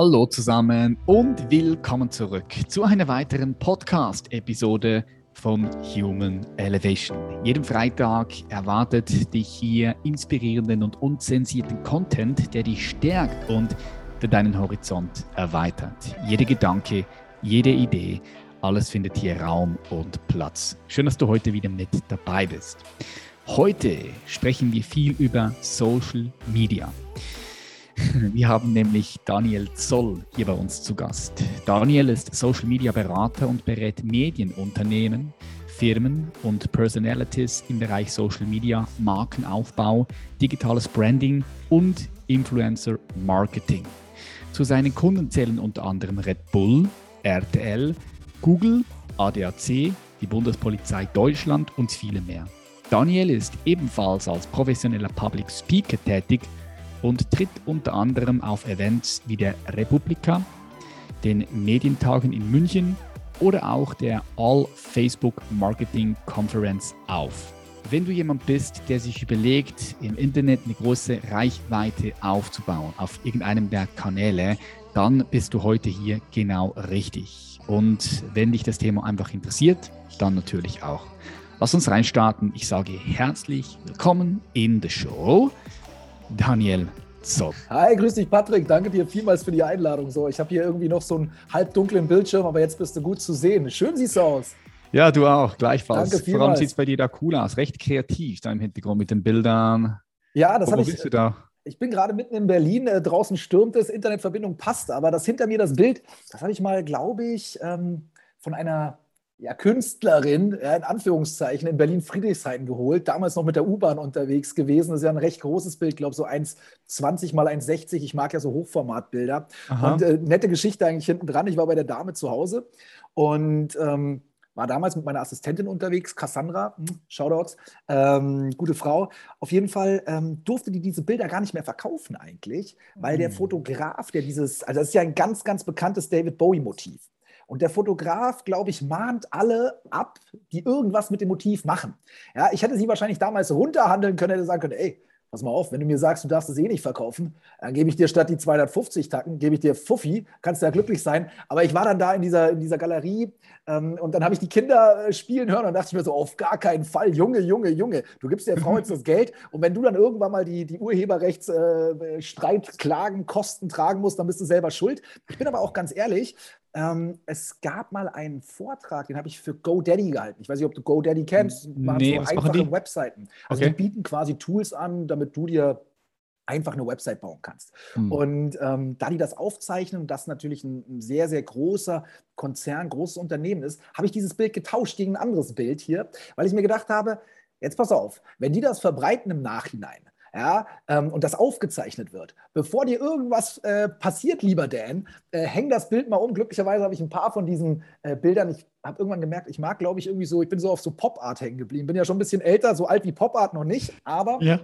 Hallo zusammen und willkommen zurück zu einer weiteren Podcast-Episode von Human Elevation. Jeden Freitag erwartet dich hier inspirierenden und unzensierten Content, der dich stärkt und der deinen Horizont erweitert. Jede Gedanke, jede Idee, alles findet hier Raum und Platz. Schön, dass du heute wieder mit dabei bist. Heute sprechen wir viel über Social Media. Wir haben nämlich Daniel Zoll hier bei uns zu Gast. Daniel ist Social Media Berater und berät Medienunternehmen, Firmen und Personalities im Bereich Social Media, Markenaufbau, digitales Branding und Influencer Marketing. Zu seinen Kunden zählen unter anderem Red Bull, RTL, Google, ADAC, die Bundespolizei Deutschland und viele mehr. Daniel ist ebenfalls als professioneller Public Speaker tätig und tritt unter anderem auf Events wie der Republika, den Medientagen in München oder auch der All Facebook Marketing Conference auf. Wenn du jemand bist, der sich überlegt, im Internet eine große Reichweite aufzubauen auf irgendeinem der Kanäle, dann bist du heute hier genau richtig. Und wenn dich das Thema einfach interessiert, dann natürlich auch. Lass uns reinstarten. Ich sage herzlich willkommen in the Show. Daniel so. Hi, grüß dich, Patrick. Danke dir vielmals für die Einladung. So, ich habe hier irgendwie noch so einen halbdunklen Bildschirm, aber jetzt bist du gut zu sehen. Schön siehst du aus. Ja, du auch, gleichfalls. Danke vielmals. Vor allem sieht es bei dir da cool aus. Recht kreativ da im Hintergrund mit den Bildern. Ja, das habe ich. Wo bist du da? Ich bin gerade mitten in Berlin. Äh, draußen stürmt es, Internetverbindung passt, aber das hinter mir, das Bild, das habe ich mal, glaube ich, ähm, von einer ja, Künstlerin, ja, in Anführungszeichen, in Berlin-Friedrichshain geholt, damals noch mit der U-Bahn unterwegs gewesen. Das ist ja ein recht großes Bild, glaube so 1,20 mal 1,60. Ich mag ja so Hochformatbilder. Aha. Und äh, nette Geschichte eigentlich hinten dran. Ich war bei der Dame zu Hause und ähm, war damals mit meiner Assistentin unterwegs, Cassandra, hm, Shoutouts, ähm, gute Frau. Auf jeden Fall ähm, durfte die diese Bilder gar nicht mehr verkaufen eigentlich, weil mhm. der hm. Fotograf, der dieses, also das ist ja ein ganz, ganz bekanntes David Bowie-Motiv. Und der Fotograf, glaube ich, mahnt alle ab, die irgendwas mit dem Motiv machen. Ja, ich hätte sie wahrscheinlich damals runterhandeln können, hätte sagen können, ey, pass mal auf, wenn du mir sagst, du darfst es eh nicht verkaufen, dann gebe ich dir statt die 250 Tacken, gebe ich dir Fuffi, kannst du ja glücklich sein. Aber ich war dann da in dieser, in dieser Galerie ähm, und dann habe ich die Kinder äh, spielen hören und dachte ich mir so, auf gar keinen Fall, Junge, Junge, Junge, du gibst der Frau jetzt das Geld und wenn du dann irgendwann mal die, die Urheberrechtsstreitklagen, äh, Kosten tragen musst, dann bist du selber schuld. Ich bin aber auch ganz ehrlich, ähm, es gab mal einen Vortrag, den habe ich für GoDaddy gehalten. Ich weiß nicht, ob du GoDaddy kennst. Machen nee, so einfache Webseiten. Also okay. die bieten quasi Tools an, damit du dir einfach eine Website bauen kannst. Hm. Und ähm, da die das aufzeichnen und das natürlich ein, ein, sehr, sehr großer Konzern, großes Unternehmen ist, habe ich dieses Bild getauscht gegen ein anderes Bild hier, weil ich mir gedacht habe, jetzt pass auf, wenn die das verbreiten im Nachhinein, ja, ähm, und das aufgezeichnet wird. Bevor dir irgendwas äh, passiert, lieber Dan, äh, häng das Bild mal um. Glücklicherweise habe ich ein paar von diesen äh, Bildern. Ich habe irgendwann gemerkt, ich mag, glaube ich, irgendwie so, ich bin so auf so Pop-Art hängen geblieben. Bin ja schon ein bisschen älter, so alt wie Pop-Art noch nicht, aber ja.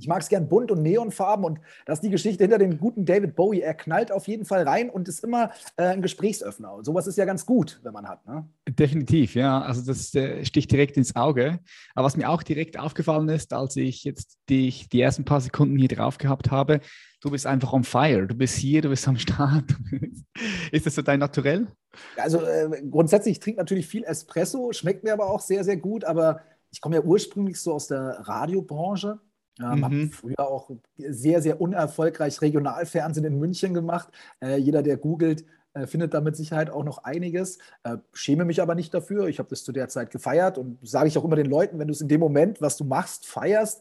Ich mag es gern bunt und neonfarben und das ist die Geschichte hinter dem guten David Bowie. Er knallt auf jeden Fall rein und ist immer äh, ein Gesprächsöffner. Und sowas ist ja ganz gut, wenn man hat. Ne? Definitiv, ja. Also das äh, sticht direkt ins Auge. Aber was mir auch direkt aufgefallen ist, als ich jetzt die, die ersten paar Sekunden hier drauf gehabt habe, du bist einfach on fire. Du bist hier, du bist am Start. ist das so dein Naturell? Also äh, grundsätzlich, ich trinke natürlich viel Espresso, schmeckt mir aber auch sehr, sehr gut. Aber ich komme ja ursprünglich so aus der Radiobranche ähm, mhm. Habe früher auch sehr, sehr unerfolgreich Regionalfernsehen in München gemacht. Äh, jeder, der googelt, äh, findet da mit Sicherheit auch noch einiges. Äh, schäme mich aber nicht dafür. Ich habe das zu der Zeit gefeiert und sage ich auch immer den Leuten, wenn du es in dem Moment, was du machst, feierst,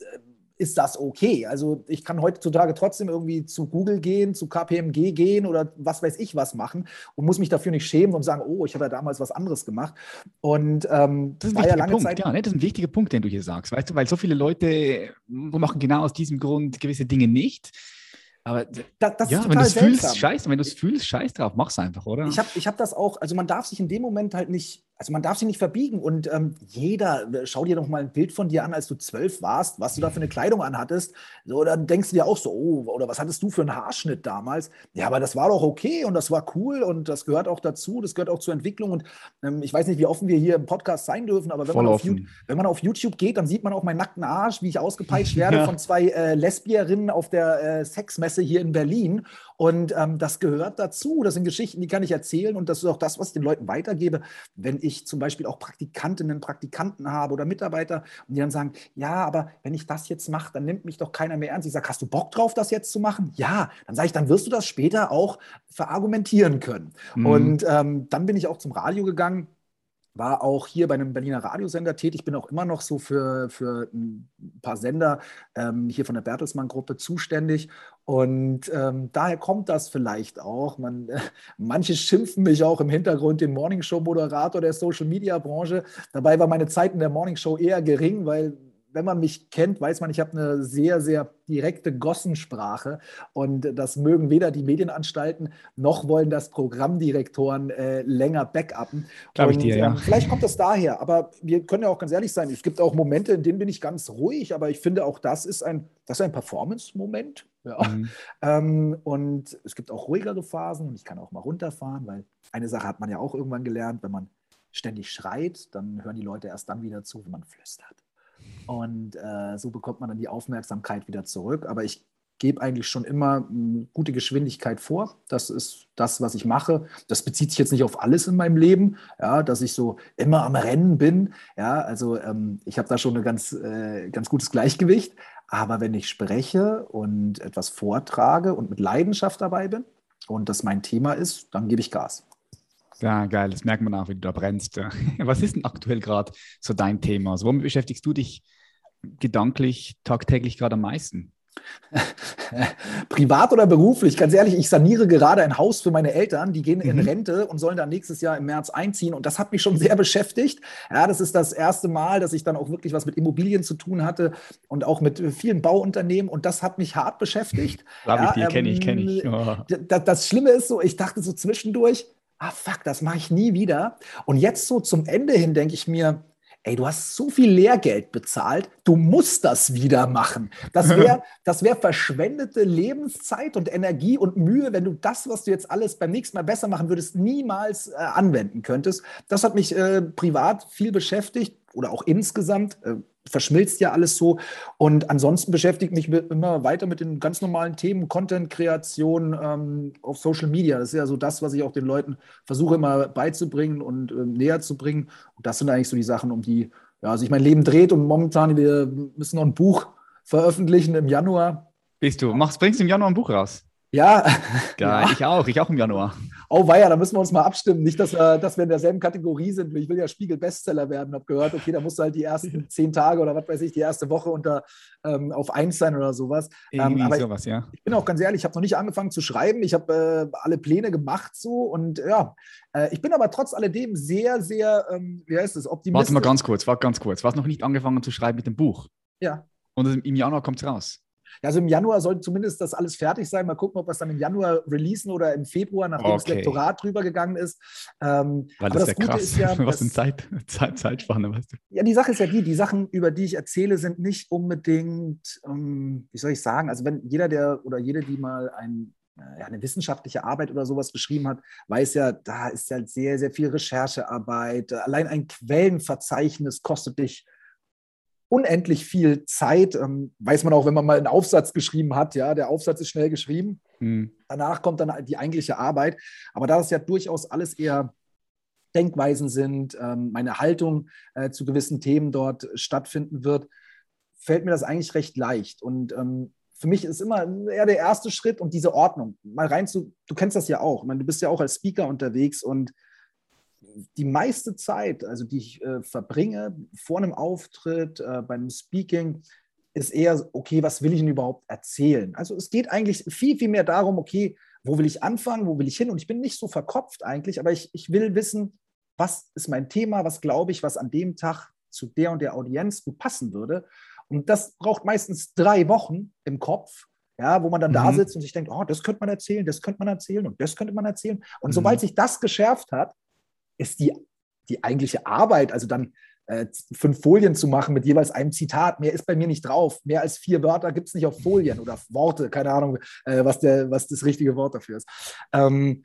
äh, ist das okay. Also ich kann heutzutage trotzdem irgendwie zu Google gehen, zu KPMG gehen oder was weiß ich was machen und muss mich dafür nicht schämen und sagen, oh, ich habe ja damals was anderes gemacht. Und ähm, das ist ein war ja lange Punkt, Zeit. Ja, ne? Das ist ein wichtiger Punkt, den du hier sagst, weißt du, weil so viele Leute machen genau aus diesem Grund gewisse Dinge nicht. Aber das, das ja, wenn du es fühlst, scheiß, wenn du es fühlst, scheiß drauf, mach's einfach, oder? Ich habe ich hab das auch, also man darf sich in dem Moment halt nicht also man darf sich nicht verbiegen und ähm, jeder, äh, schau dir doch mal ein Bild von dir an, als du zwölf warst, was du da für eine Kleidung anhattest. So, dann denkst du dir auch so, oh, oder was hattest du für einen Haarschnitt damals? Ja, aber das war doch okay und das war cool und das gehört auch dazu, das gehört auch zur Entwicklung. Und ähm, ich weiß nicht, wie offen wir hier im Podcast sein dürfen, aber wenn man, auf, wenn man, auf, YouTube geht, dann sieht man auch meinen nackten Arsch, wie ich ausgepeitscht werde ja. von zwei äh, Lesbierinnen auf der äh, Sexmesse hier in Berlin. Und ähm, das gehört dazu. Das sind Geschichten, die kann ich erzählen. Und das ist auch das, was ich den Leuten weitergebe. Wenn ich zum Beispiel auch Praktikantinnen, Praktikanten habe oder Mitarbeiter und die dann sagen, ja, aber wenn ich das jetzt mache, dann nimmt mich doch keiner mehr ernst. Ich sage, hast du Bock drauf, das jetzt zu machen? Ja, dann sage ich, dann wirst du das später auch verargumentieren können. Mhm. Und ähm, dann bin ich auch zum Radio gegangen war auch hier bei einem Berliner Radiosender tätig, bin auch immer noch so für, für ein paar Sender ähm, hier von der Bertelsmann-Gruppe zuständig. Und ähm, daher kommt das vielleicht auch. Man, äh, manche schimpfen mich auch im Hintergrund den Morningshow-Moderator der Social-Media-Branche. Dabei war meine Zeit in der Morningshow eher gering, weil wenn man mich kennt, weiß man, ich habe eine sehr, sehr direkte Gossensprache und das mögen weder die Medienanstalten noch wollen das Programmdirektoren äh, länger backuppen. Glaube ich dir, ja. Ähm, vielleicht kommt das daher, aber wir können ja auch ganz ehrlich sein, es gibt auch Momente, in denen bin ich ganz ruhig, aber ich finde auch das ist ein, ein Performance-Moment. Ja. Mhm. Ähm, und es gibt auch ruhigere Phasen und ich kann auch mal runterfahren, weil eine Sache hat man ja auch irgendwann gelernt, wenn man ständig schreit, dann hören die Leute erst dann wieder zu, wenn man flüstert. Und äh, so bekommt man dann die Aufmerksamkeit wieder zurück. Aber ich gebe eigentlich schon immer eine hm, gute Geschwindigkeit vor. Das ist das, was ich mache. Das bezieht sich jetzt nicht auf alles in meinem Leben, ja, dass ich so immer am Rennen bin. Ja, also ähm, ich habe da schon ein ganz, äh, ganz gutes Gleichgewicht. Aber wenn ich spreche und etwas vortrage und mit Leidenschaft dabei bin und das mein Thema ist, dann gebe ich Gas. Ja, geil, das merkt man auch, wie du da brennst. Was ist denn aktuell gerade so dein Thema? Also, womit beschäftigst du dich gedanklich tagtäglich gerade am meisten? Privat oder beruflich? Ganz ehrlich, ich saniere gerade ein Haus für meine Eltern. Die gehen in mhm. Rente und sollen dann nächstes Jahr im März einziehen. Und das hat mich schon sehr beschäftigt. Ja, das ist das erste Mal, dass ich dann auch wirklich was mit Immobilien zu tun hatte und auch mit vielen Bauunternehmen. Und das hat mich hart beschäftigt. Glaube ich ja, dir, kenne ich, kenne ich. Oh. Das, das Schlimme ist so, ich dachte so zwischendurch, ah fuck, das mache ich nie wieder. Und jetzt so zum Ende hin denke ich mir, ey, du hast so viel Lehrgeld bezahlt, du musst das wieder machen. Das wäre das wär verschwendete Lebenszeit und Energie und Mühe, wenn du das, was du jetzt alles beim nächsten Mal besser machen würdest, niemals äh, anwenden könntest. Das hat mich äh, privat viel beschäftigt oder auch insgesamt. Äh, verschmilzt ja alles so. Und ansonsten beschäftigt mich immer weiter mit den ganz normalen Themen, Content-Kreation ähm, auf Social Media. Das ist ja so das, was ich auch den Leuten versuche immer beizubringen und äh, näher zu bringen. Und das sind eigentlich so die Sachen, um die ja, sich mein Leben dreht. Und momentan, wir müssen noch ein Buch veröffentlichen im Januar. Bist du? Machst, bringst du im Januar ein Buch raus? Ja. Geil, ja. ich auch, ich auch im Januar. Oh weia, da müssen wir uns mal abstimmen. Nicht, dass wir, dass wir in derselben Kategorie sind. Ich will ja Spiegel-Bestseller werden. Habe gehört, okay, da musst du halt die ersten zehn Tage oder was weiß ich, die erste Woche unter ähm, auf eins sein oder sowas. Ähm, aber sowas, ja. Ich, ich bin auch ganz ehrlich, ich habe noch nicht angefangen zu schreiben. Ich habe äh, alle Pläne gemacht so und ja, äh, ich bin aber trotz alledem sehr, sehr, ähm, wie heißt es, optimistisch. Warte mal ganz kurz, warte ganz kurz. Du hast noch nicht angefangen zu schreiben mit dem Buch. Ja. Und im Januar kommt es raus. Also im Januar soll zumindest das alles fertig sein. Mal gucken, ob wir es dann im Januar releasen oder im Februar, nachdem okay. das Lektorat drüber gegangen ist. Ähm, Weil das, ist ja krass. Ist ja, Was eine Zeit, Zeit, Zeitspanne, weißt du? Ja, die Sache ist ja die, die Sachen, über die ich erzähle, sind nicht unbedingt, ähm, wie soll ich sagen, also wenn jeder, der oder jede, die mal ein ja, eine wissenschaftliche Arbeit oder sowas geschrieben hat, weiß ja, da ist ja sehr, sehr viel Recherchearbeit. Allein ein Quellenverzeichnis kostet dich unendlich viel Zeit. Ähm, weiß man auch, wenn man mal einen Aufsatz geschrieben hat, ja, der Aufsatz ist schnell geschrieben. Mhm. Danach kommt dann die eigentliche Arbeit. Aber da es ja durchaus alles eher Denkweisen sind, ähm, meine Haltung äh, zu gewissen Themen dort stattfinden wird, fällt mir das eigentlich recht leicht. Und ähm, für mich ist immer eher der erste Schritt und diese Ordnung. Mal rein zu, du kennst das ja auch. Ich meine, du bist ja auch als Speaker unterwegs und die meiste Zeit, also die ich äh, verbringe vor einem Auftritt, äh, beim Speaking, ist eher, okay, was will ich denn überhaupt erzählen? Also es geht eigentlich viel, viel mehr darum, okay, wo will ich anfangen, wo will ich hin? Und ich bin nicht so verkopft eigentlich, aber ich, ich will wissen, was ist mein Thema, was glaube ich, was an dem Tag zu der und der Audienz gut passen würde. Und das braucht meistens drei Wochen im Kopf, ja, wo man dann mhm. da sitzt und sich denkt, oh, das könnte man erzählen, das könnte man erzählen und das könnte man erzählen. Und mhm. sobald sich das geschärft hat, ist die, die eigentliche Arbeit, also dann äh, fünf Folien zu machen mit jeweils einem Zitat, mehr ist bei mir nicht drauf. Mehr als vier Wörter gibt es nicht auf Folien oder Worte, keine Ahnung, äh, was, der, was das richtige Wort dafür ist. Ähm,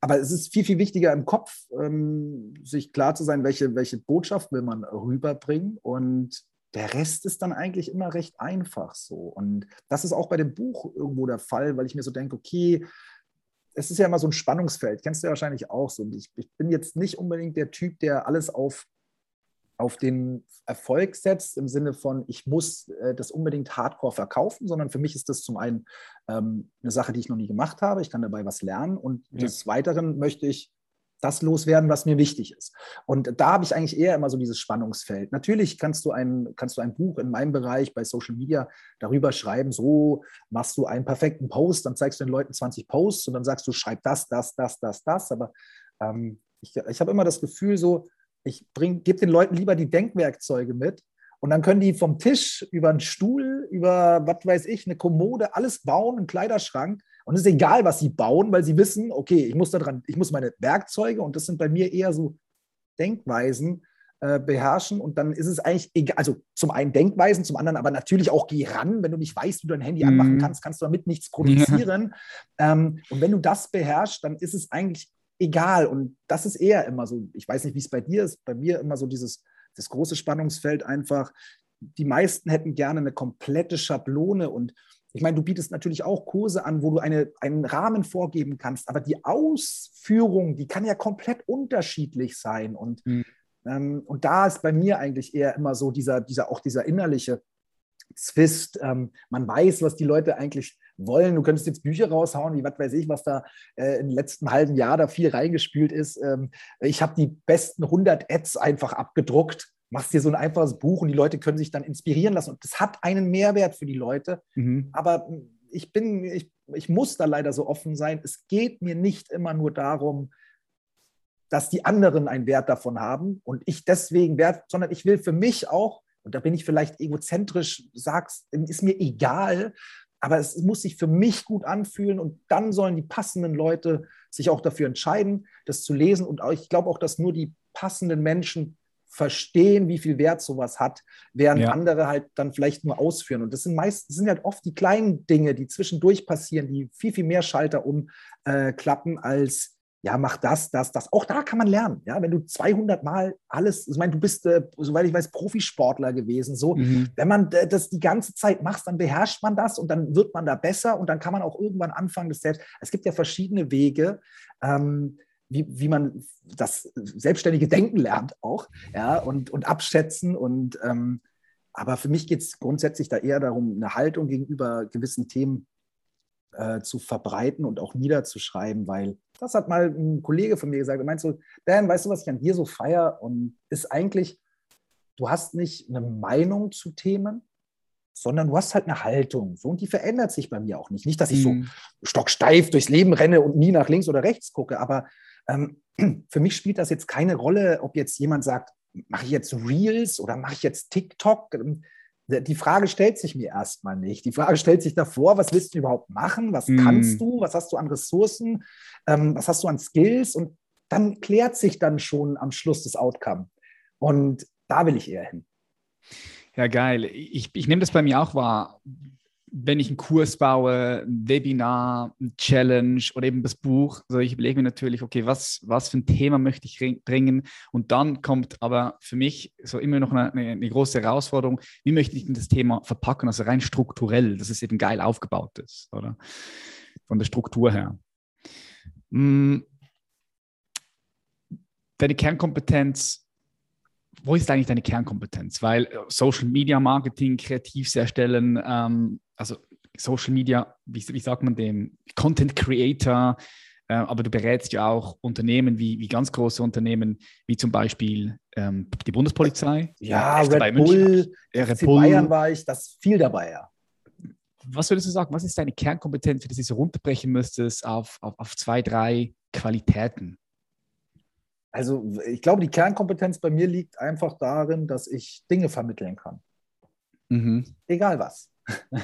aber es ist viel, viel wichtiger im Kopf, ähm, sich klar zu sein, welche, welche Botschaft will man rüberbringen. Und der Rest ist dann eigentlich immer recht einfach so. Und das ist auch bei dem Buch irgendwo der Fall, weil ich mir so denke, okay, es ist ja immer so ein Spannungsfeld, kennst du ja wahrscheinlich auch so. Und ich, ich bin jetzt nicht unbedingt der Typ, der alles auf, auf den Erfolg setzt, im Sinne von, ich muss äh, das unbedingt hardcore verkaufen, sondern für mich ist das zum einen ähm, eine Sache, die ich noch nie gemacht habe. Ich kann dabei was lernen und ja. des Weiteren möchte ich das loswerden, was mir wichtig ist. Und da habe ich eigentlich eher immer so dieses Spannungsfeld. Natürlich kannst du ein, kannst du ein Buch in meinem Bereich bei Social Media darüber schreiben, so machst du einen perfekten Post, dann zeigst du den Leuten 20 Posts und dann sagst du, schreib das, das, das, das, das. Aber ähm, ich, ich habe immer das Gefühl, so, ich gebe den Leuten lieber die Denkwerkzeuge mit und dann können die vom Tisch über einen Stuhl, über, was weiß ich, eine Kommode, alles bauen, einen Kleiderschrank. Und es ist egal, was sie bauen, weil sie wissen, okay, ich muss da dran, ich muss meine Werkzeuge, und das sind bei mir eher so Denkweisen, äh, beherrschen. Und dann ist es eigentlich egal, also zum einen Denkweisen, zum anderen aber natürlich auch geh ran. Wenn du nicht weißt, wie du dein Handy mhm. anmachen kannst, kannst du damit nichts produzieren. Ja. Ähm, und wenn du das beherrschst, dann ist es eigentlich egal. Und das ist eher immer so, ich weiß nicht, wie es bei dir ist, bei mir immer so dieses, das große Spannungsfeld einfach. Die meisten hätten gerne eine komplette Schablone und ich meine, du bietest natürlich auch Kurse an, wo du eine, einen Rahmen vorgeben kannst, aber die Ausführung, die kann ja komplett unterschiedlich sein. Und, mhm. ähm, und da ist bei mir eigentlich eher immer so dieser, dieser auch dieser innerliche Zwist. Ähm, man weiß, was die Leute eigentlich wollen. Du könntest jetzt Bücher raushauen, wie was weiß ich, was da äh, im letzten halben Jahr da viel reingespült ist. Ähm, ich habe die besten 100 Ads einfach abgedruckt machst dir so ein einfaches Buch und die Leute können sich dann inspirieren lassen. Und das hat einen Mehrwert für die Leute. Mhm. Aber ich bin, ich, ich muss da leider so offen sein. Es geht mir nicht immer nur darum, dass die anderen einen Wert davon haben und ich deswegen Wert, sondern ich will für mich auch, und da bin ich vielleicht egozentrisch, sagst, ist mir egal, aber es muss sich für mich gut anfühlen und dann sollen die passenden Leute sich auch dafür entscheiden, das zu lesen. Und ich glaube auch, dass nur die passenden Menschen verstehen, wie viel Wert sowas hat, während ja. andere halt dann vielleicht nur ausführen. Und das sind meist, das sind halt oft die kleinen Dinge, die zwischendurch passieren, die viel, viel mehr Schalter umklappen äh, als ja, mach das, das, das. Auch da kann man lernen. Ja, wenn du 200 Mal alles, ich meine, du bist, äh, soweit ich weiß, Profisportler gewesen. So, mhm. wenn man das die ganze Zeit macht, dann beherrscht man das und dann wird man da besser und dann kann man auch irgendwann anfangen, das selbst. Es gibt ja verschiedene Wege. Ähm, wie, wie man das selbstständige Denken lernt auch, ja, und, und abschätzen. Und ähm, aber für mich geht es grundsätzlich da eher darum, eine Haltung gegenüber gewissen Themen äh, zu verbreiten und auch niederzuschreiben, weil das hat mal ein Kollege von mir gesagt. Er meint so, Dan, weißt du, was ich an dir so feier? Und ist eigentlich, du hast nicht eine Meinung zu Themen, sondern du hast halt eine Haltung. So, und die verändert sich bei mir auch nicht. Nicht, dass ich so mhm. stocksteif durchs Leben renne und nie nach links oder rechts gucke, aber für mich spielt das jetzt keine Rolle, ob jetzt jemand sagt, mache ich jetzt Reels oder mache ich jetzt TikTok? Ähm, die Frage stellt sich mir erstmal nicht. Die Frage stellt sich davor, was willst du überhaupt machen? Was mm. kannst du? Was hast du an Ressourcen? Ähm, was hast du an Skills? Und dann klärt sich dann schon am Schluss das Outcome. Und da will ich eher hin. Ja, geil. Ich, ich nehme das bei mir auch wahr wenn ich einen Kurs baue, ein Webinar, ein Challenge oder eben das Buch, so ich überlege mir natürlich, okay, was, was für ein Thema möchte ich bringen? Und dann kommt aber für mich so immer noch eine, eine große Herausforderung, wie möchte ich denn das Thema verpacken, also rein strukturell, dass es eben geil aufgebaut ist, oder? Von der Struktur her. Hm. Deine Kernkompetenz wo ist eigentlich deine Kernkompetenz? Weil äh, Social Media Marketing, kreativ erstellen, ähm, also Social Media, wie, wie, sagt man dem, Content Creator, äh, aber du berätst ja auch Unternehmen wie, wie ganz große Unternehmen, wie zum Beispiel ähm, die Bundespolizei. Ja, Red Bull, ja, Red Bull. Bayern war ich, das viel dabei, ja. Was würdest du sagen, was ist deine Kernkompetenz, für die du so runterbrechen müsstest auf, auf, auf zwei, drei Qualitäten? Also ich glaube, die Kernkompetenz bei mir liegt einfach darin, dass ich Dinge vermitteln kann. Mhm. Egal was.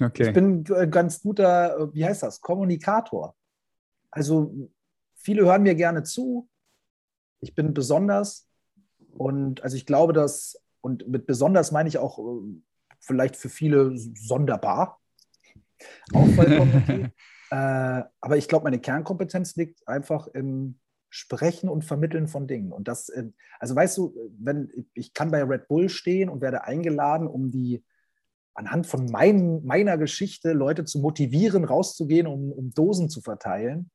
Okay. Ich bin ein ganz guter, wie heißt das, Kommunikator. Also viele hören mir gerne zu. Ich bin besonders. Und also ich glaube, dass, und mit besonders meine ich auch äh, vielleicht für viele sonderbar. Auch vollkommen okay. äh, aber ich glaube, meine Kernkompetenz liegt einfach im Sprechen und Vermitteln von Dingen. Und das, äh, also weißt du, wenn ich kann bei Red Bull stehen und werde eingeladen, um die anhand von mein, meiner Geschichte Leute zu motivieren, rauszugehen, um, um Dosen zu verteilen,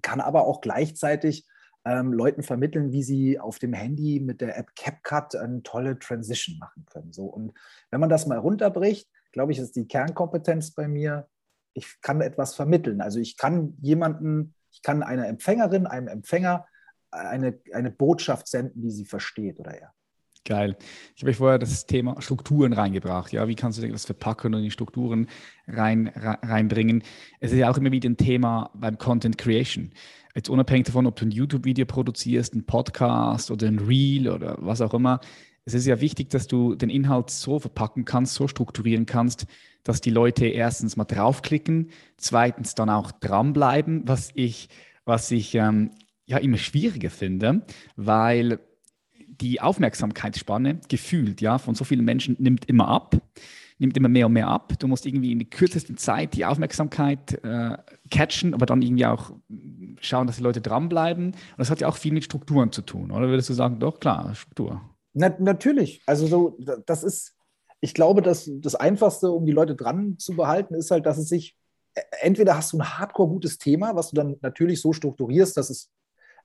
kann aber auch gleichzeitig ähm, Leuten vermitteln, wie sie auf dem Handy mit der App CapCut eine tolle Transition machen können. So. Und wenn man das mal runterbricht, glaube ich, ist die Kernkompetenz bei mir, ich kann etwas vermitteln. Also ich kann jemanden, ich kann einer Empfängerin, einem Empfänger eine, eine Botschaft senden, die sie versteht oder er. Geil. Ich habe vorher das Thema Strukturen reingebracht. Ja, wie kannst du das verpacken und in die Strukturen rein, reinbringen? Es ist ja auch immer wieder ein Thema beim Content Creation. Jetzt unabhängig davon, ob du ein YouTube-Video produzierst, ein Podcast oder ein Reel oder was auch immer. Es ist ja wichtig, dass du den Inhalt so verpacken kannst, so strukturieren kannst, dass die Leute erstens mal draufklicken, zweitens dann auch dranbleiben, was ich, was ich ähm, ja immer schwieriger finde, weil die Aufmerksamkeitsspanne gefühlt ja von so vielen Menschen nimmt immer ab, nimmt immer mehr und mehr ab. Du musst irgendwie in der kürzesten Zeit die Aufmerksamkeit äh, catchen, aber dann irgendwie auch schauen, dass die Leute dranbleiben. Und das hat ja auch viel mit Strukturen zu tun, oder würdest du sagen, doch klar, Struktur? Na, natürlich. Also so, das ist, ich glaube, dass das Einfachste, um die Leute dran zu behalten, ist halt, dass es sich, e, entweder hast du ein hardcore gutes Thema, was du dann natürlich so strukturierst, dass es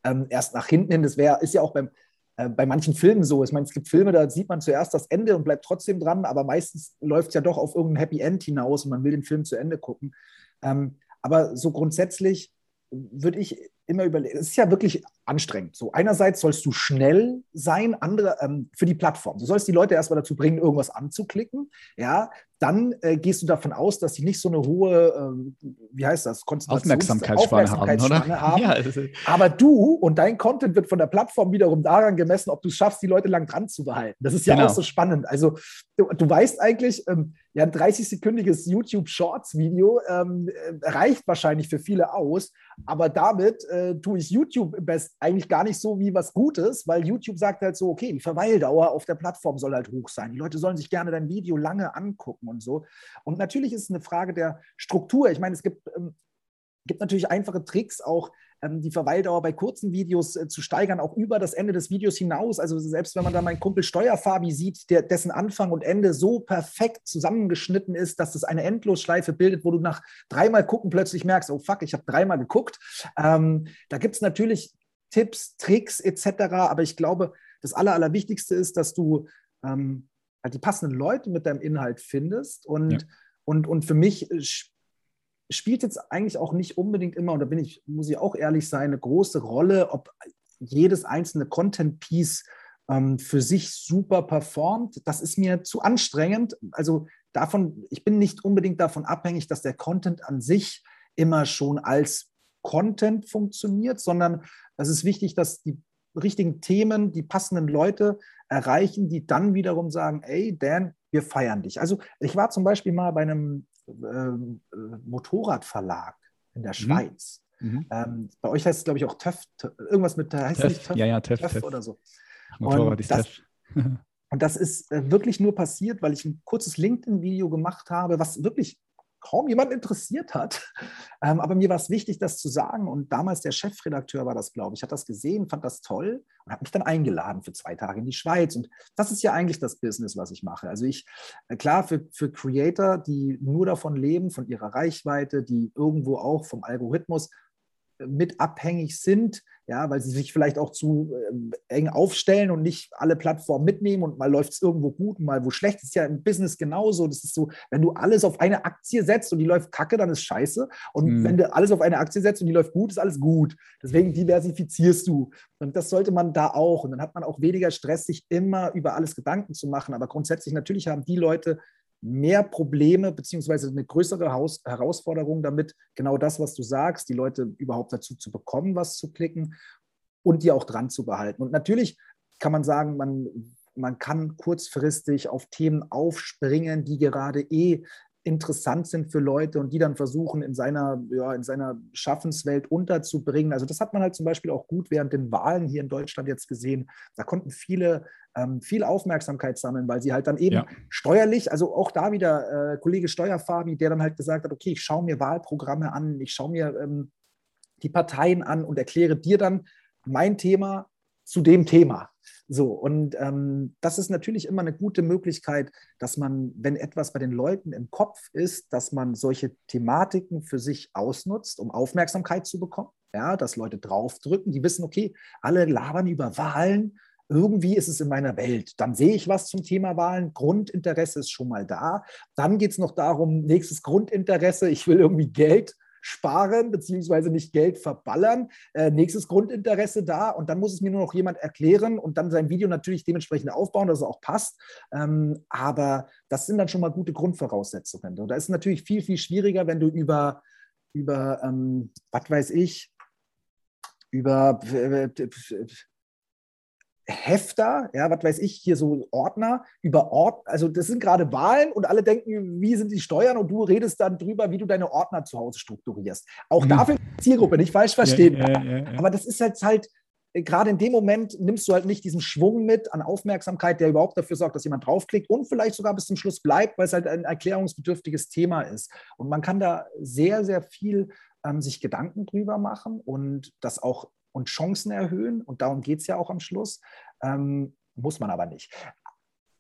ähm, erst nach hinten hin, das wäre, ist ja auch beim, äh, bei manchen Filmen so. Ich meine, es gibt Filme, da sieht man zuerst das Ende und bleibt trotzdem dran, aber meistens läuft es ja doch auf irgendein Happy End hinaus und man will den Film zu Ende gucken. Ähm, aber so grundsätzlich würde ich immer überlegen, es ist ja wirklich anstrengend. So einerseits sollst du schnell sein, andere ähm, für die Plattform. Du sollst die Leute erstmal dazu bringen, irgendwas anzuklicken. Ja, dann äh, gehst du davon aus, dass sie nicht so eine hohe, äh, wie heißt das, Aufmerksamkeitsspanne, Aufmerksamkeitsspanne haben, haben. Ja, Aber du und dein Content wird von der Plattform wiederum daran gemessen, ob du es schaffst, die Leute lang dran zu behalten. Das ist ja genau. auch so spannend. Also du, du weißt eigentlich, ähm, ja, ein 30-sekündiges YouTube-Shorts-Video ähm, äh, reicht wahrscheinlich für viele aus, aber damit äh, tue ich YouTube best eigentlich gar nicht so wie was Gutes, weil YouTube sagt halt so, okay, die Verweildauer auf der Plattform soll halt hoch sein. Die Leute sollen sich gerne dein Video lange angucken und so. Und natürlich ist es eine Frage der Struktur. Ich meine, es gibt, ähm, gibt natürlich einfache Tricks, auch ähm, die Verweildauer bei kurzen Videos äh, zu steigern, auch über das Ende des Videos hinaus. Also selbst wenn man da meinen Kumpel Steuerfabi sieht, der, dessen Anfang und Ende so perfekt zusammengeschnitten ist, dass das eine Endlosschleife bildet, wo du nach dreimal gucken plötzlich merkst, oh fuck, ich habe dreimal geguckt. Ähm, da gibt es natürlich Tipps, Tricks etc. Aber ich glaube, das Aller, Allerwichtigste ist, dass du ähm, halt die passenden Leute mit deinem Inhalt findest. Und, ja. und, und für mich spielt jetzt eigentlich auch nicht unbedingt immer, und da bin ich, muss ich auch ehrlich sein, eine große Rolle, ob jedes einzelne Content-Piece ähm, für sich super performt. Das ist mir zu anstrengend. Also davon, ich bin nicht unbedingt davon abhängig, dass der Content an sich immer schon als Content funktioniert, sondern es ist wichtig, dass die richtigen Themen die passenden Leute erreichen, die dann wiederum sagen, ey, Dan, wir feiern dich. Also ich war zum Beispiel mal bei einem äh, Motorradverlag in der mhm. Schweiz. Mhm. Ähm, bei euch heißt es, glaube ich, auch TÜV, irgendwas mit, heißt TÜV, TÜV? Ja, ja, TÜV, TÜV, TÜV. oder so. Motorrad und ist das, TÜV. und das ist äh, wirklich nur passiert, weil ich ein kurzes LinkedIn-Video gemacht habe, was wirklich kaum jemand interessiert hat. Ähm, aber mir war es wichtig, das zu sagen. Und damals der Chefredakteur war das, glaube ich, hat das gesehen, fand das toll und hat mich dann eingeladen für zwei Tage in die Schweiz. Und das ist ja eigentlich das Business, was ich mache. Also ich, äh, klar, für, für Creator, die nur davon leben, von ihrer Reichweite, die irgendwo auch vom Algorithmus mit abhängig sind, ja, weil sie sich vielleicht auch zu äh, eng aufstellen und nicht alle Plattformen mitnehmen und mal läuft es irgendwo gut und mal wo schlecht. Das ist ja im Business genauso. Das ist so, wenn du alles auf eine Aktie setzt und die läuft kacke, dann ist scheiße. Und mhm. wenn du alles auf eine Aktie setzt und die läuft gut, ist alles gut. Deswegen diversifizierst du. Und das sollte man da auch. Und dann hat man auch weniger Stress, sich immer über alles Gedanken zu machen. Aber grundsätzlich natürlich haben die Leute, mehr Probleme beziehungsweise eine größere Haus Herausforderung damit, genau das, was du sagst, die Leute überhaupt dazu zu bekommen, was zu klicken und die auch dran zu behalten. Und natürlich kann man sagen, man, man kann kurzfristig auf Themen aufspringen, die gerade eh interessant sind für Leute und die dann versuchen, in seiner, ja, in seiner Schaffenswelt unterzubringen. Also das hat man halt zum Beispiel auch gut während den Wahlen hier in Deutschland jetzt gesehen. Da konnten viele ähm, viel Aufmerksamkeit sammeln, weil sie halt dann eben ja. steuerlich, also auch da wieder äh, Kollege Steuerfabi, der dann halt gesagt hat, okay, ich schaue mir Wahlprogramme an, ich schaue mir ähm, die Parteien an und erkläre dir dann mein Thema zu dem Thema. So, und ähm, das ist natürlich immer eine gute Möglichkeit, dass man, wenn etwas bei den Leuten im Kopf ist, dass man solche Thematiken für sich ausnutzt, um Aufmerksamkeit zu bekommen. Ja, dass Leute draufdrücken, die wissen, okay, alle labern über Wahlen, irgendwie ist es in meiner Welt. Dann sehe ich was zum Thema Wahlen. Grundinteresse ist schon mal da. Dann geht es noch darum, nächstes Grundinteresse, ich will irgendwie Geld sparen, beziehungsweise nicht Geld verballern. Äh, nächstes Grundinteresse da und dann muss es mir nur noch jemand erklären und dann sein Video natürlich dementsprechend aufbauen, dass es auch passt. Ähm, aber das sind dann schon mal gute Grundvoraussetzungen. Und da ist es natürlich viel, viel schwieriger, wenn du über, über ähm, was weiß ich, über äh, Hefter, ja, was weiß ich, hier so Ordner über Ort, also das sind gerade Wahlen und alle denken, wie sind die Steuern und du redest dann drüber, wie du deine Ordner zu Hause strukturierst. Auch mhm. dafür Zielgruppe, nicht falsch verstehen. Ja, ja, ja, Aber das ist jetzt halt, äh, gerade in dem Moment nimmst du halt nicht diesen Schwung mit an Aufmerksamkeit, der überhaupt dafür sorgt, dass jemand draufklickt und vielleicht sogar bis zum Schluss bleibt, weil es halt ein erklärungsbedürftiges Thema ist. Und man kann da sehr, sehr viel ähm, sich Gedanken drüber machen und das auch und Chancen erhöhen. Und darum geht es ja auch am Schluss. Ähm, muss man aber nicht.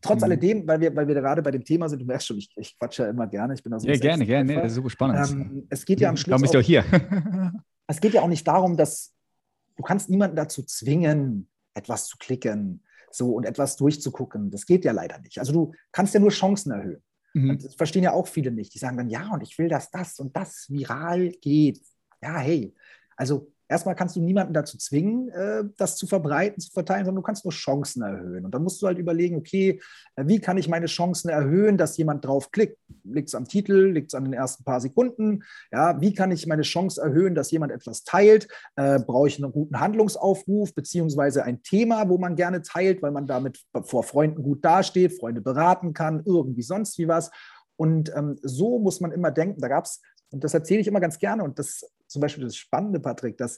Trotz mhm. alledem, weil wir, weil wir gerade bei dem Thema sind, du merkst schon, ich, ich quatsche ja immer gerne. Ich bin da so ja, gerne, gerne. Nee, das ist super spannend. Ähm, es geht ja am Schluss. Darum bist du auch hier. es geht ja auch nicht darum, dass du kannst niemanden dazu zwingen, etwas zu klicken so und etwas durchzugucken. Das geht ja leider nicht. Also du kannst ja nur Chancen erhöhen. Mhm. das verstehen ja auch viele nicht. Die sagen dann, ja, und ich will, dass das und das viral geht. Ja, hey. Also erstmal kannst du niemanden dazu zwingen, äh, das zu verbreiten, zu verteilen, sondern du kannst nur Chancen erhöhen. Und dann musst du halt überlegen, okay, äh, wie kann ich meine Chancen erhöhen, dass jemand drauf klickt? Liegt es am Titel? Liegt es an den ersten paar Sekunden? Ja, wie kann ich meine Chance erhöhen, dass jemand etwas teilt? Äh, brauche ich einen guten Handlungsaufruf beziehungsweise ein Thema, wo man gerne teilt, weil man damit vor Freunden gut dasteht, Freunde beraten kann, irgendwie sonst wie was. Und ähm, so muss man immer denken. Da gab es und das erzähle ich immer ganz gerne. Und das zum Beispiel das Spannende, Patrick, dass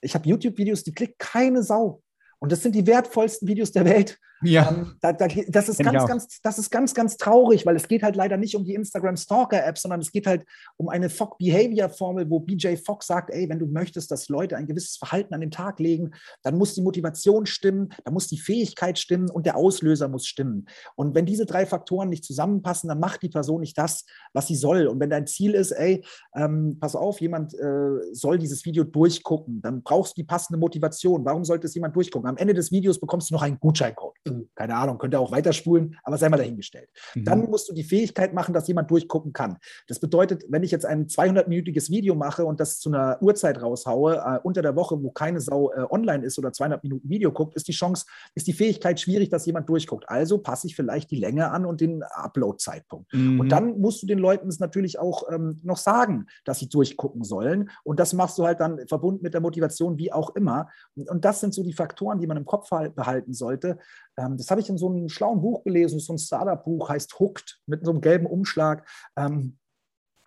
ich habe YouTube-Videos, die klickt keine Sau. Und das sind die wertvollsten Videos der Welt. Ja. Ähm, da, da, das, ist ganz, ganz, das ist ganz, ganz traurig, weil es geht halt leider nicht um die Instagram Stalker App, sondern es geht halt um eine Fogg Behavior Formel, wo BJ Fogg sagt, ey, wenn du möchtest, dass Leute ein gewisses Verhalten an den Tag legen, dann muss die Motivation stimmen, dann muss die Fähigkeit stimmen und der Auslöser muss stimmen. Und wenn diese drei Faktoren nicht zusammenpassen, dann macht die Person nicht das, was sie soll. Und wenn dein Ziel ist, ey, ähm, pass auf, jemand äh, soll dieses Video durchgucken, dann brauchst du die passende Motivation. Warum sollte es jemand durchgucken? Am Ende des Videos bekommst du noch einen Gutscheincode keine Ahnung, könnte auch weiterspulen, aber sei mal dahingestellt. Mhm. Dann musst du die Fähigkeit machen, dass jemand durchgucken kann. Das bedeutet, wenn ich jetzt ein 200-minütiges Video mache und das zu einer Uhrzeit raushaue, äh, unter der Woche, wo keine Sau äh, online ist oder 200 Minuten Video guckt, ist die Chance, ist die Fähigkeit schwierig, dass jemand durchguckt. Also passe ich vielleicht die Länge an und den Upload-Zeitpunkt. Mhm. Und dann musst du den Leuten es natürlich auch ähm, noch sagen, dass sie durchgucken sollen. Und das machst du halt dann verbunden mit der Motivation, wie auch immer. Und, und das sind so die Faktoren, die man im Kopf behalten sollte. Ähm, das habe ich in so einem schlauen Buch gelesen, so ein Startup-Buch, heißt Hooked, mit so einem gelben Umschlag. Ähm,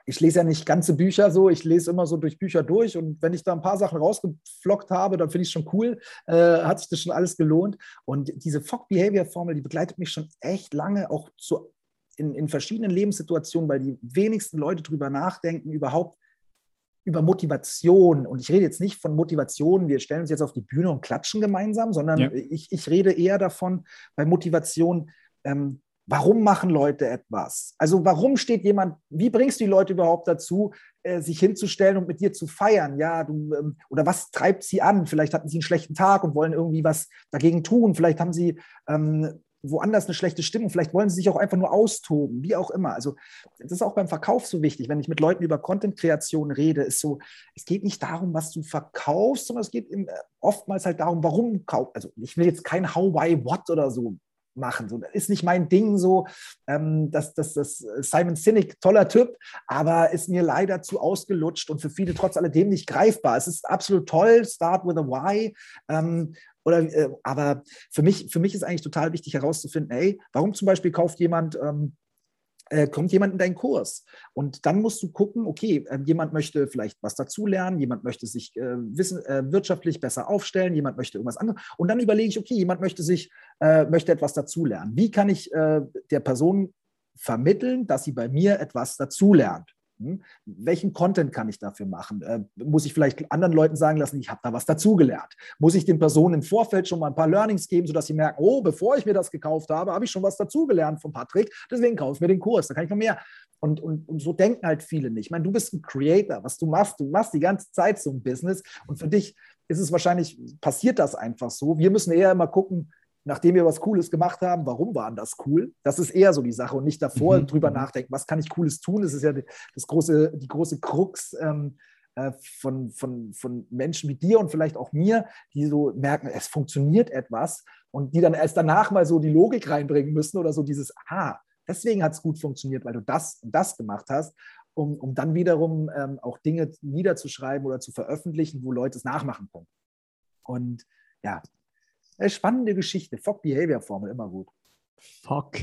ich lese ja nicht ganze Bücher so, ich lese immer so durch Bücher durch und wenn ich da ein paar Sachen rausgeflockt habe, dann finde ich es schon cool, äh, hat sich das schon alles gelohnt. Und diese Fog-Behavior-Formel, die begleitet mich schon echt lange, auch zu, in, in verschiedenen Lebenssituationen, weil die wenigsten Leute darüber nachdenken, überhaupt über Motivation. Und ich rede jetzt nicht von Motivation, wir stellen uns jetzt auf die Bühne und klatschen gemeinsam, sondern ja. ich, ich rede eher davon, bei Motivation, ähm, warum machen Leute etwas? Also warum steht jemand, wie bringst du die Leute überhaupt dazu, äh, sich hinzustellen und mit dir zu feiern? Ja, du, ähm, oder was treibt sie an? Vielleicht hatten sie einen schlechten Tag und wollen irgendwie was dagegen tun. Vielleicht haben sie ähm, woanders eine schlechte Stimmung. Vielleicht wollen sie sich auch einfach nur austoben, wie auch immer. Also das ist auch beim Verkauf so wichtig. Wenn ich mit Leuten über Content-Kreation rede, ist so, es geht nicht darum, was du verkaufst, sondern es geht oftmals halt darum, warum kaufst. Also ich will jetzt kein How, Why, What oder so machen. So, das ist nicht mein Ding so. Ähm, das, das, das Simon Sinek, toller Typ, aber ist mir leider zu ausgelutscht und für viele trotz alledem nicht greifbar. Es ist absolut toll, Start with a Why. Ähm, oder, äh, aber für mich, für mich ist eigentlich total wichtig herauszufinden, ey, warum zum Beispiel kauft jemand ähm, äh, kommt jemand in deinen Kurs. Und dann musst du gucken, okay, äh, jemand möchte vielleicht was dazulernen, jemand möchte sich äh, wissen, äh, wirtschaftlich besser aufstellen, jemand möchte irgendwas anderes. Und dann überlege ich, okay, jemand möchte sich, äh, möchte etwas dazulernen. Wie kann ich der Person vermitteln, dass sie bei mir etwas dazulernt? Hm? Welchen Content kann ich dafür machen? Äh, muss ich vielleicht anderen Leuten sagen lassen, ich habe da was dazugelernt? Muss ich den Personen im Vorfeld schon mal ein paar Learnings geben, sodass sie merken, oh, bevor ich mir das gekauft habe, habe ich schon was dazugelernt von Patrick, deswegen kaufe ich mir den Kurs, da kann ich noch mehr. Und, und, und so denken halt viele nicht. Ich meine, du bist ein Creator, was du machst, du machst die ganze Zeit so ein Business und für dich ist es wahrscheinlich, passiert das einfach so. Wir müssen eher immer gucken, nachdem wir was Cooles gemacht haben, warum waren das cool? Das ist eher so die Sache und nicht davor mhm. drüber mhm. nachdenken, was kann ich Cooles tun? Das ist ja das große, die große Krux ähm, äh, von, von, von Menschen wie dir und vielleicht auch mir, die so merken, es funktioniert etwas und die dann erst danach mal so die Logik reinbringen müssen oder so dieses, ah, deswegen hat es gut funktioniert, weil du das und das gemacht hast. Um, um dann wiederum ähm, auch Dinge niederzuschreiben oder zu veröffentlichen, wo Leute es nachmachen können. Und ja, eine spannende Geschichte. Fuck Behavior Formel, immer gut. Fuck.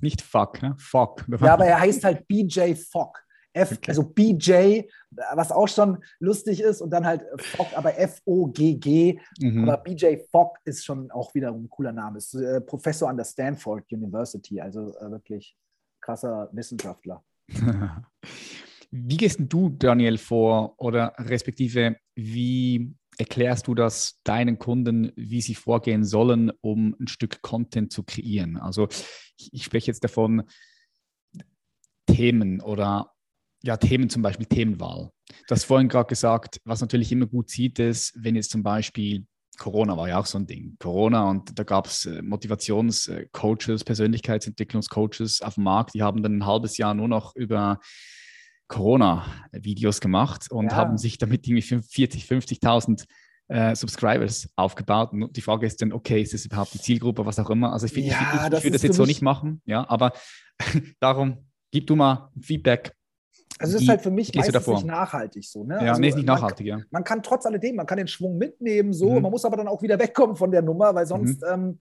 Nicht fuck, ne? Fuck. Ja, aber er heißt halt BJ Fock. F, okay. Also BJ, was auch schon lustig ist, und dann halt Fock, aber F-O-G-G. Mhm. Aber BJ Fock ist schon auch wiederum ein cooler Name. Ist äh, Professor an der Stanford University, also äh, wirklich krasser Wissenschaftler. Wie gehst du, Daniel, vor oder respektive wie erklärst du das deinen Kunden, wie sie vorgehen sollen, um ein Stück Content zu kreieren? Also ich, ich spreche jetzt davon, Themen oder ja, Themen zum Beispiel Themenwahl. Du hast vorhin gerade gesagt, was natürlich immer gut sieht, ist, wenn jetzt zum Beispiel Corona war ja auch so ein Ding. Corona und da gab es äh, Motivationscoaches, Persönlichkeitsentwicklungscoaches auf dem Markt, die haben dann ein halbes Jahr nur noch über Corona-Videos gemacht und ja. haben sich damit irgendwie 40, 50.000 äh, Subscribers aufgebaut. Und die Frage ist dann, okay, ist das überhaupt die Zielgruppe, was auch immer? Also ich, ja, ich, ich, ich würde das jetzt so nicht machen, ja, aber darum, gib du mal Feedback. Also es ist halt für mich meistens nicht nachhaltig so. Ne? Ja, also nee, ist nicht nachhaltig, man, ja. Man kann trotz alledem, man kann den Schwung mitnehmen, so, mhm. man muss aber dann auch wieder wegkommen von der Nummer, weil sonst mhm. ähm,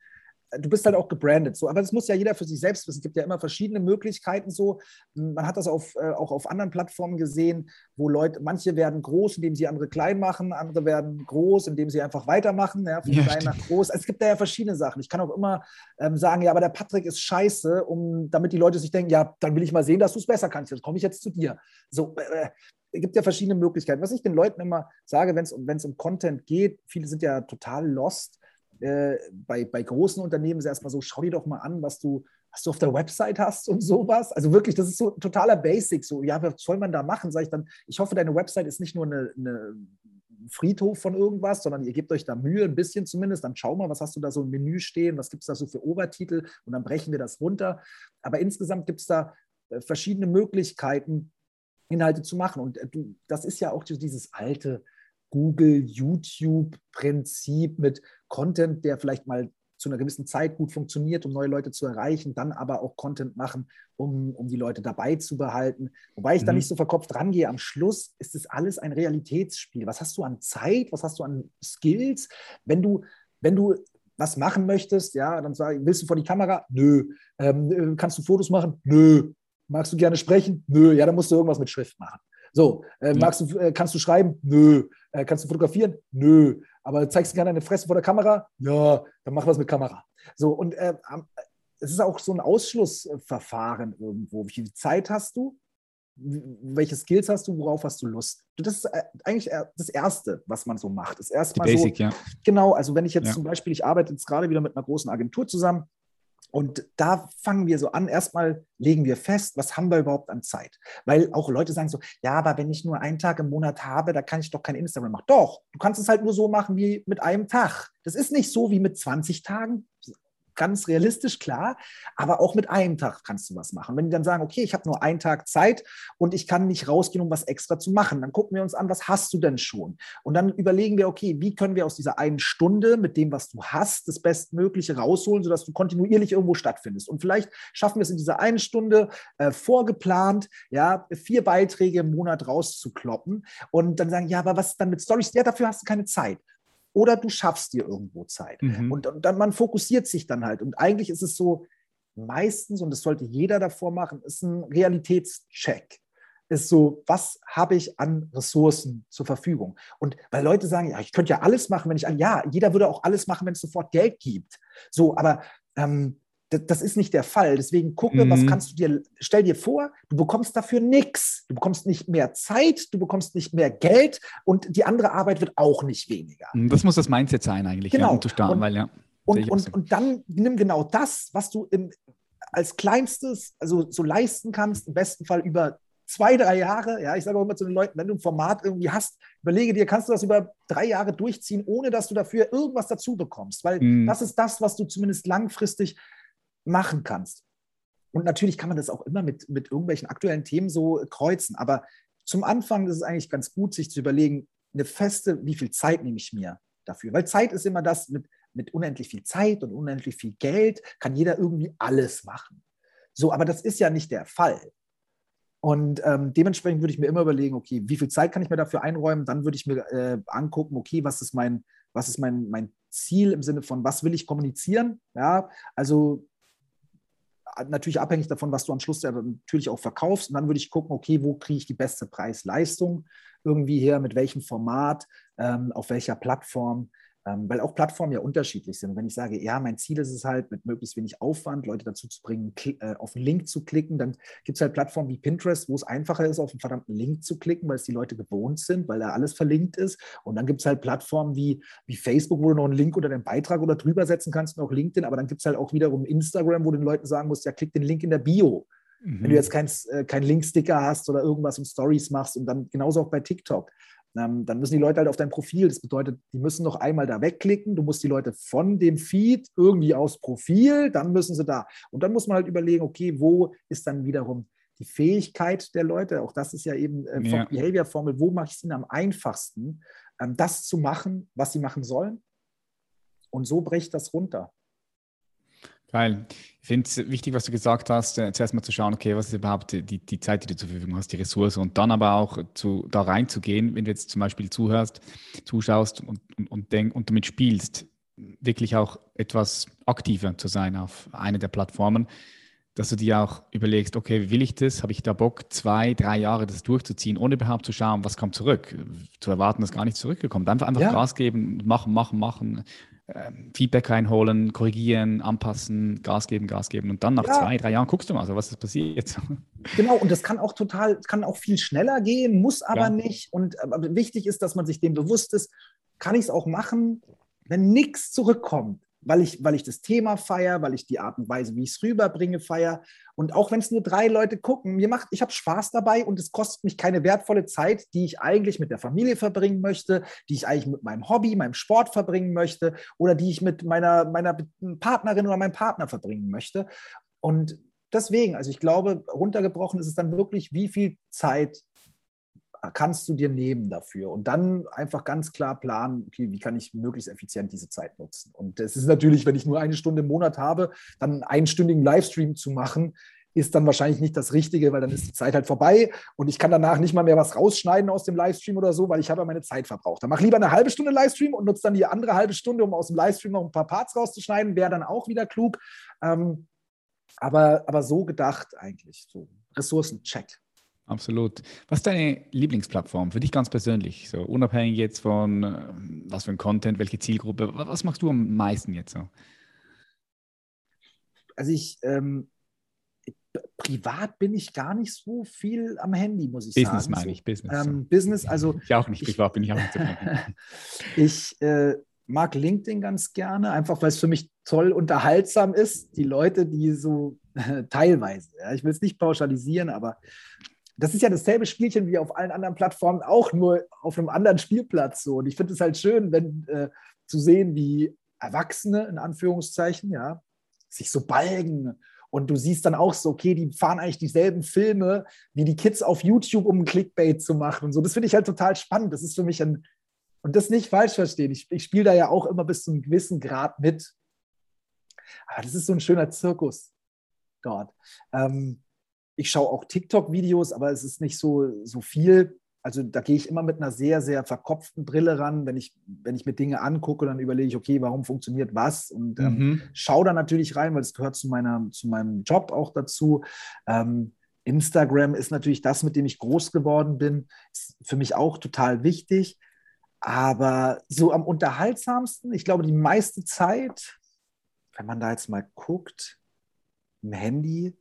du bist halt auch gebrandet so, aber das muss ja jeder für sich selbst wissen. Es gibt ja immer verschiedene Möglichkeiten so. Man hat das auf, äh, auch auf anderen Plattformen gesehen, wo Leute, manche werden groß, indem sie andere klein machen, andere werden groß, indem sie einfach weitermachen, ja, von ja, klein nach groß. Es gibt da ja verschiedene Sachen. Ich kann auch immer ähm, sagen, ja, aber der Patrick ist scheiße, um, damit die Leute sich denken, ja, dann will ich mal sehen, dass du es besser kannst. Jetzt komme ich jetzt zu dir. So, äh, es gibt ja verschiedene Möglichkeiten. Was ich den Leuten immer sage, wenn es um Content geht, viele sind ja total lost äh, bei, bei großen Unternehmen ist erstmal so, schau dir doch mal an, was du, was du auf der Website hast und sowas. Also wirklich, das ist so totaler Basic. So, ja, was soll man da machen? Sag ich dann, ich hoffe, deine Website ist nicht nur eine, eine Friedhof von irgendwas, sondern ihr gebt euch da Mühe, ein bisschen zumindest. Dann schau mal, was hast du da so im Menü stehen, was gibt es da so für Obertitel und dann brechen wir das runter. Aber insgesamt gibt es da äh, verschiedene Möglichkeiten, Inhalte zu machen. Und äh, du, das ist ja auch dieses alte, Google, YouTube-Prinzip mit Content, der vielleicht mal zu einer gewissen Zeit gut funktioniert, um neue Leute zu erreichen, dann aber auch Content machen, um, um die Leute dabei zu behalten. Wobei ich mhm. da nicht so verkopft rangehe. Am Schluss ist es alles ein Realitätsspiel. Was hast du an Zeit? Was hast du an Skills? Wenn du, wenn du was machen möchtest, ja, dann sag, willst du vor die Kamera? Nö. Ähm, äh, kannst du Fotos machen? Nö. Magst du gerne sprechen? Nö. Ja, dann musst du irgendwas mit Schrift machen. So, äh, magst du, äh, kannst du schreiben? Nö. Äh, kannst du fotografieren? Nö. Aber zeigst du gerne deine Fresse vor der Kamera? Ja, dann mach was mit Kamera. So, und äh, es ist auch so ein Ausschlussverfahren irgendwo. Wie viel Zeit hast du? Welche Skills hast du? Worauf hast du Lust? Das ist äh, eigentlich das Erste, was man so macht. Das erste Mal Basic, so, ja. Genau, also wenn ich jetzt ja. zum Beispiel, ich arbeite jetzt gerade wieder mit einer großen Agentur zusammen, und da fangen wir so an. Erstmal legen wir fest, was haben wir überhaupt an Zeit? Weil auch Leute sagen so, ja, aber wenn ich nur einen Tag im Monat habe, da kann ich doch kein Instagram machen. Doch, du kannst es halt nur so machen wie mit einem Tag. Das ist nicht so wie mit 20 Tagen ganz realistisch, klar, aber auch mit einem Tag kannst du was machen. Wenn die dann sagen, okay, ich habe nur einen Tag Zeit und ich kann nicht rausgehen, um was extra zu machen, dann gucken wir uns an, was hast du denn schon? Und dann überlegen wir, okay, wie können wir aus dieser einen Stunde mit dem, was du hast, das Bestmögliche rausholen, sodass du kontinuierlich irgendwo stattfindest. Und vielleicht schaffen wir es in dieser einen Stunde äh, vorgeplant, ja, vier Beiträge im Monat rauszukloppen und dann sagen, ja, aber was dann mit Stories? Ja, dafür hast du keine Zeit oder du schaffst dir irgendwo Zeit. Mhm. Und, und, dann man fokussiert sich dann halt. Und eigentlich ist es so, meistens, und das sollte jeder davor machen, ist ein Realitätscheck. Ist so, was habe ich an Ressourcen zur Verfügung? Und weil Leute sagen, ja, ich könnte ja alles machen, wenn ich, ja, jeder würde auch alles machen, wenn es sofort Geld gibt. So, aber ähm, das, ist nicht der Fall. Deswegen gucke, mhm. was kannst du dir, stell dir vor, du bekommst dafür nichts. Du bekommst nicht mehr Zeit, du bekommst nicht mehr Geld und die andere Arbeit wird auch nicht weniger. Mhm, das muss das Mindset sein eigentlich, genau. ja, um zu starten, und, weil ja. Und, und, und dann nimm genau das, was du im, als kleinstes, also so leisten kannst, im besten Fall über zwei, drei Jahre. Ja, ich sage auch immer zu den Leuten, wenn du ein Format irgendwie hast, überlege dir, kannst du das über drei Jahre durchziehen, ohne dass du dafür irgendwas dazu bekommst? Weil mhm. das ist das, was du zumindest langfristig machen kannst. Und natürlich kann man das auch immer mit, mit irgendwelchen aktuellen Themen so kreuzen. Aber zum Anfang ist es eigentlich ganz gut, sich zu überlegen, eine feste, wie viel Zeit nehme ich mir dafür? Weil Zeit ist immer das, mit, mit unendlich viel Zeit und unendlich viel Geld kann jeder irgendwie alles machen. So, aber das ist ja nicht der Fall. Und ähm, dementsprechend würde ich mir immer überlegen, okay, wie viel Zeit kann ich mir dafür einräumen? Dann würde ich mir äh, angucken, okay, was ist mein, was ist mein, mein Ziel im Sinne von, was will ich kommunizieren? Ja, also natürlich abhängig davon, was du am Schluss ja natürlich auch verkaufst. Und dann würde ich gucken, okay, wo kriege ich die beste Preis-Leistung irgendwie her, mit welchem Format, ähm, auf welcher Plattform. Ähm, weil auch Plattformen ja unterschiedlich sind. Und wenn ich sage, ja, mein Ziel ist es halt, mit möglichst wenig Aufwand Leute dazu zu bringen, äh, auf einen Link zu klicken, dann gibt es halt Plattformen wie Pinterest, wo es einfacher ist, auf einen verdammten Link zu klicken, weil es die Leute gewohnt sind, weil da alles verlinkt ist. Und dann gibt es halt Plattformen wie, wie Facebook, wo du noch einen Link unter den Beitrag oder drüber setzen kannst, und auch LinkedIn. Aber dann gibt es halt auch wiederum Instagram, wo du den Leuten sagen musst, ja, klick den Link in der Bio. Mhm. Wenn du jetzt keinen äh, kein Linksticker hast oder irgendwas im Stories machst und dann genauso auch bei TikTok ähm, dann müssen die Leute halt auf dein Profil. Das bedeutet, die müssen noch einmal da wegklicken. Du musst die Leute von dem Feed irgendwie aufs Profil, dann müssen sie da. Und dann muss man halt überlegen, okay, wo ist dann wiederum die Fähigkeit der Leute? Auch das ist ja eben äh, ja. Behavior-Formel. Wo mache ich es ihnen am einfachsten, ähm, das zu machen, was sie machen sollen? Und so bricht das runter. Geil. Ich finde es wichtig, was du gesagt hast, äh, zuerst mal zu schauen, okay, was ist überhaupt die, die Zeit, die du zur Verfügung hast, die Ressource und dann aber auch zu, da reinzugehen, wenn du jetzt zum Beispiel zuhörst, zuschaust und, und, und, denk, und damit spielst, wirklich auch etwas aktiver zu sein auf einer der Plattformen, dass du dir auch überlegst, okay, will ich das? Habe ich da Bock, zwei, drei Jahre das durchzuziehen, ohne überhaupt zu schauen, was kommt zurück? Zu erwarten, dass gar nichts zurückgekommen. Einfach, einfach ja. Gas geben, machen, machen, machen. Ähm, Feedback reinholen, korrigieren, anpassen, Gas geben, Gas geben und dann nach ja. zwei, drei Jahren guckst du mal, so, was ist passiert. Genau, und das kann auch total, kann auch viel schneller gehen, muss aber ja. nicht. Und aber wichtig ist, dass man sich dem bewusst ist, kann ich es auch machen, wenn nichts zurückkommt weil ich, weil ich das Thema feiere, weil ich die Art und Weise, wie ich es rüberbringe, feiere. Und auch wenn es nur drei Leute gucken, mir macht, ich habe Spaß dabei und es kostet mich keine wertvolle Zeit, die ich eigentlich mit der Familie verbringen möchte, die ich eigentlich mit meinem Hobby, meinem Sport verbringen möchte oder die ich mit meiner, meiner Partnerin oder meinem Partner verbringen möchte. Und deswegen, also ich glaube, runtergebrochen ist es dann wirklich, wie viel Zeit kannst du dir nehmen dafür und dann einfach ganz klar planen, okay, wie kann ich möglichst effizient diese Zeit nutzen. Und es ist natürlich, wenn ich nur eine Stunde im Monat habe, dann einen einstündigen Livestream zu machen, ist dann wahrscheinlich nicht das Richtige, weil dann ist die Zeit halt vorbei und ich kann danach nicht mal mehr was rausschneiden aus dem Livestream oder so, weil ich habe ja meine Zeit verbraucht. Dann mach lieber eine halbe Stunde Livestream und nutze dann die andere halbe Stunde, um aus dem Livestream noch ein paar Parts rauszuschneiden, wäre dann auch wieder klug. Ähm, aber, aber so gedacht eigentlich. So Ressourcen-Check. Absolut. Was ist deine Lieblingsplattform für dich ganz persönlich? So unabhängig jetzt von äh, was für ein Content, welche Zielgruppe, was machst du am meisten jetzt so? Also ich, ähm, privat bin ich gar nicht so viel am Handy, muss ich Business sagen. Business meine ich, Business. Ähm, Business, also. Ich auch nicht, privat bin ich auch nicht so Ich äh, mag LinkedIn ganz gerne, einfach weil es für mich toll unterhaltsam ist. Die Leute, die so teilweise, ja, ich will es nicht pauschalisieren, aber das ist ja dasselbe Spielchen wie auf allen anderen Plattformen, auch nur auf einem anderen Spielplatz. So. Und ich finde es halt schön, wenn äh, zu sehen, wie Erwachsene, in Anführungszeichen, ja, sich so balgen. Und du siehst dann auch so, okay, die fahren eigentlich dieselben Filme wie die Kids auf YouTube, um ein Clickbait zu machen und so. Das finde ich halt total spannend. Das ist für mich ein, und das nicht falsch verstehen. Ich, ich spiele da ja auch immer bis zu einem gewissen Grad mit. Aber das ist so ein schöner Zirkus dort. Ähm, ich schaue auch TikTok-Videos, aber es ist nicht so, so viel. Also da gehe ich immer mit einer sehr, sehr verkopften Brille ran. Wenn ich, wenn ich mir Dinge angucke, dann überlege ich, okay, warum funktioniert was? Und ähm, mhm. schaue da natürlich rein, weil es gehört zu, meiner, zu meinem Job auch dazu. Ähm, Instagram ist natürlich das, mit dem ich groß geworden bin. Ist für mich auch total wichtig. Aber so am unterhaltsamsten, ich glaube, die meiste Zeit, wenn man da jetzt mal guckt, im Handy.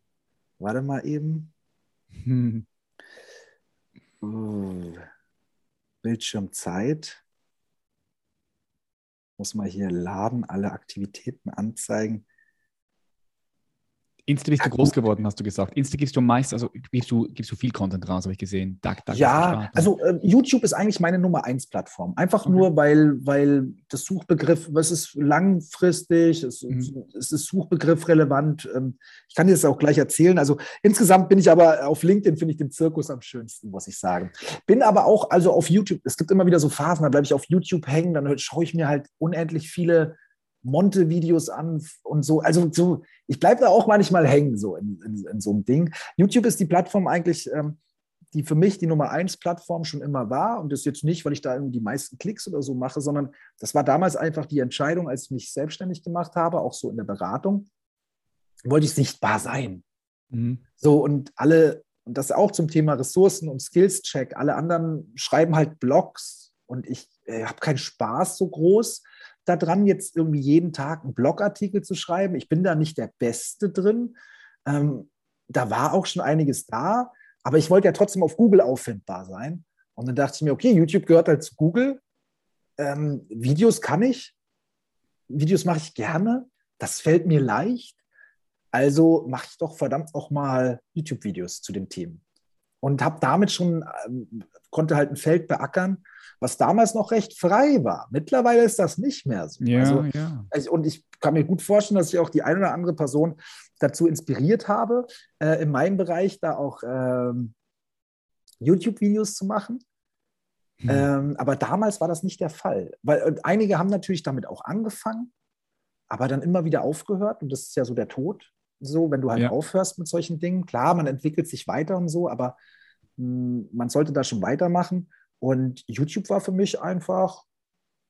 Warte mal eben. Hm. Uh, Bildschirmzeit. Muss mal hier laden, alle Aktivitäten anzeigen. Insta bist du groß geworden, hast du gesagt. Insta gibst du meist, also gibst du, gibst du viel Content raus, habe ich gesehen. Dag, Dag ja, also äh, YouTube ist eigentlich meine Nummer 1 Plattform. Einfach okay. nur, weil, weil das Suchbegriff, was ist langfristig, es, mhm. es ist Suchbegriff relevant. Ähm, ich kann dir das auch gleich erzählen. Also insgesamt bin ich aber auf LinkedIn, finde ich den Zirkus am schönsten, muss ich sagen. Bin aber auch, also auf YouTube, es gibt immer wieder so Phasen, da bleibe ich auf YouTube hängen, dann schaue ich mir halt unendlich viele Monte-Videos an und so. Also so, ich bleibe da auch manchmal hängen, so in, in, in, so einem Ding. YouTube ist die Plattform eigentlich, ähm, die für mich die Nummer eins Plattform schon immer war. Und das jetzt nicht, weil ich da irgendwie die meisten Klicks oder so mache, sondern das war damals einfach die Entscheidung, als ich mich selbstständig gemacht habe, auch so in der Beratung, wollte ich sichtbar sein. Mhm. So und alle, und das auch zum Thema Ressourcen und Skills-Check, alle anderen schreiben halt Blogs und ich äh, habe keinen Spaß so groß daran, jetzt irgendwie jeden Tag einen Blogartikel zu schreiben. Ich bin da nicht der Beste drin. Ähm, da war auch schon einiges da, aber ich wollte ja trotzdem auf Google auffindbar sein. Und dann dachte ich mir, okay, YouTube gehört halt zu Google. Ähm, Videos kann ich. Videos mache ich gerne. Das fällt mir leicht. Also mache ich doch verdammt auch mal YouTube-Videos zu dem Thema. Und habe damit schon, ähm, konnte halt ein Feld beackern was damals noch recht frei war. Mittlerweile ist das nicht mehr so. Ja, also, ja. Also, und ich kann mir gut vorstellen, dass ich auch die eine oder andere Person dazu inspiriert habe, äh, in meinem Bereich da auch ähm, YouTube-Videos zu machen. Hm. Ähm, aber damals war das nicht der Fall. Weil einige haben natürlich damit auch angefangen, aber dann immer wieder aufgehört. Und das ist ja so der Tod. So, wenn du halt ja. aufhörst mit solchen Dingen. Klar, man entwickelt sich weiter und so, aber mh, hm, man sollte da schon weitermachen. Und YouTube war für mich einfach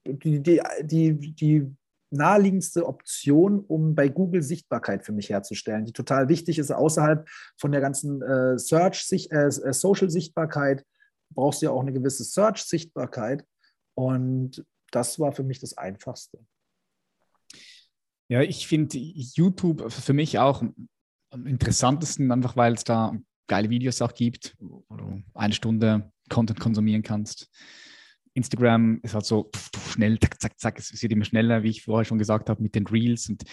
die, die, die, die naheliegendste Option, um bei Google Sichtbarkeit für mich herzustellen, die total wichtig ist, außerhalb von der ganzen äh, Search, äh, äh, Social-Sichtbarkeit brauchst du ja auch eine gewisse Search-Sichtbarkeit. Und das war für mich das Einfachste. Ja, ich finde YouTube für mich auch am interessantesten, einfach weil es da geile Videos auch gibt, wo du eine Stunde Content konsumieren kannst. Instagram ist halt so pf, schnell, zack, zack, zack, es wird immer schneller, wie ich vorher schon gesagt habe, mit den Reels und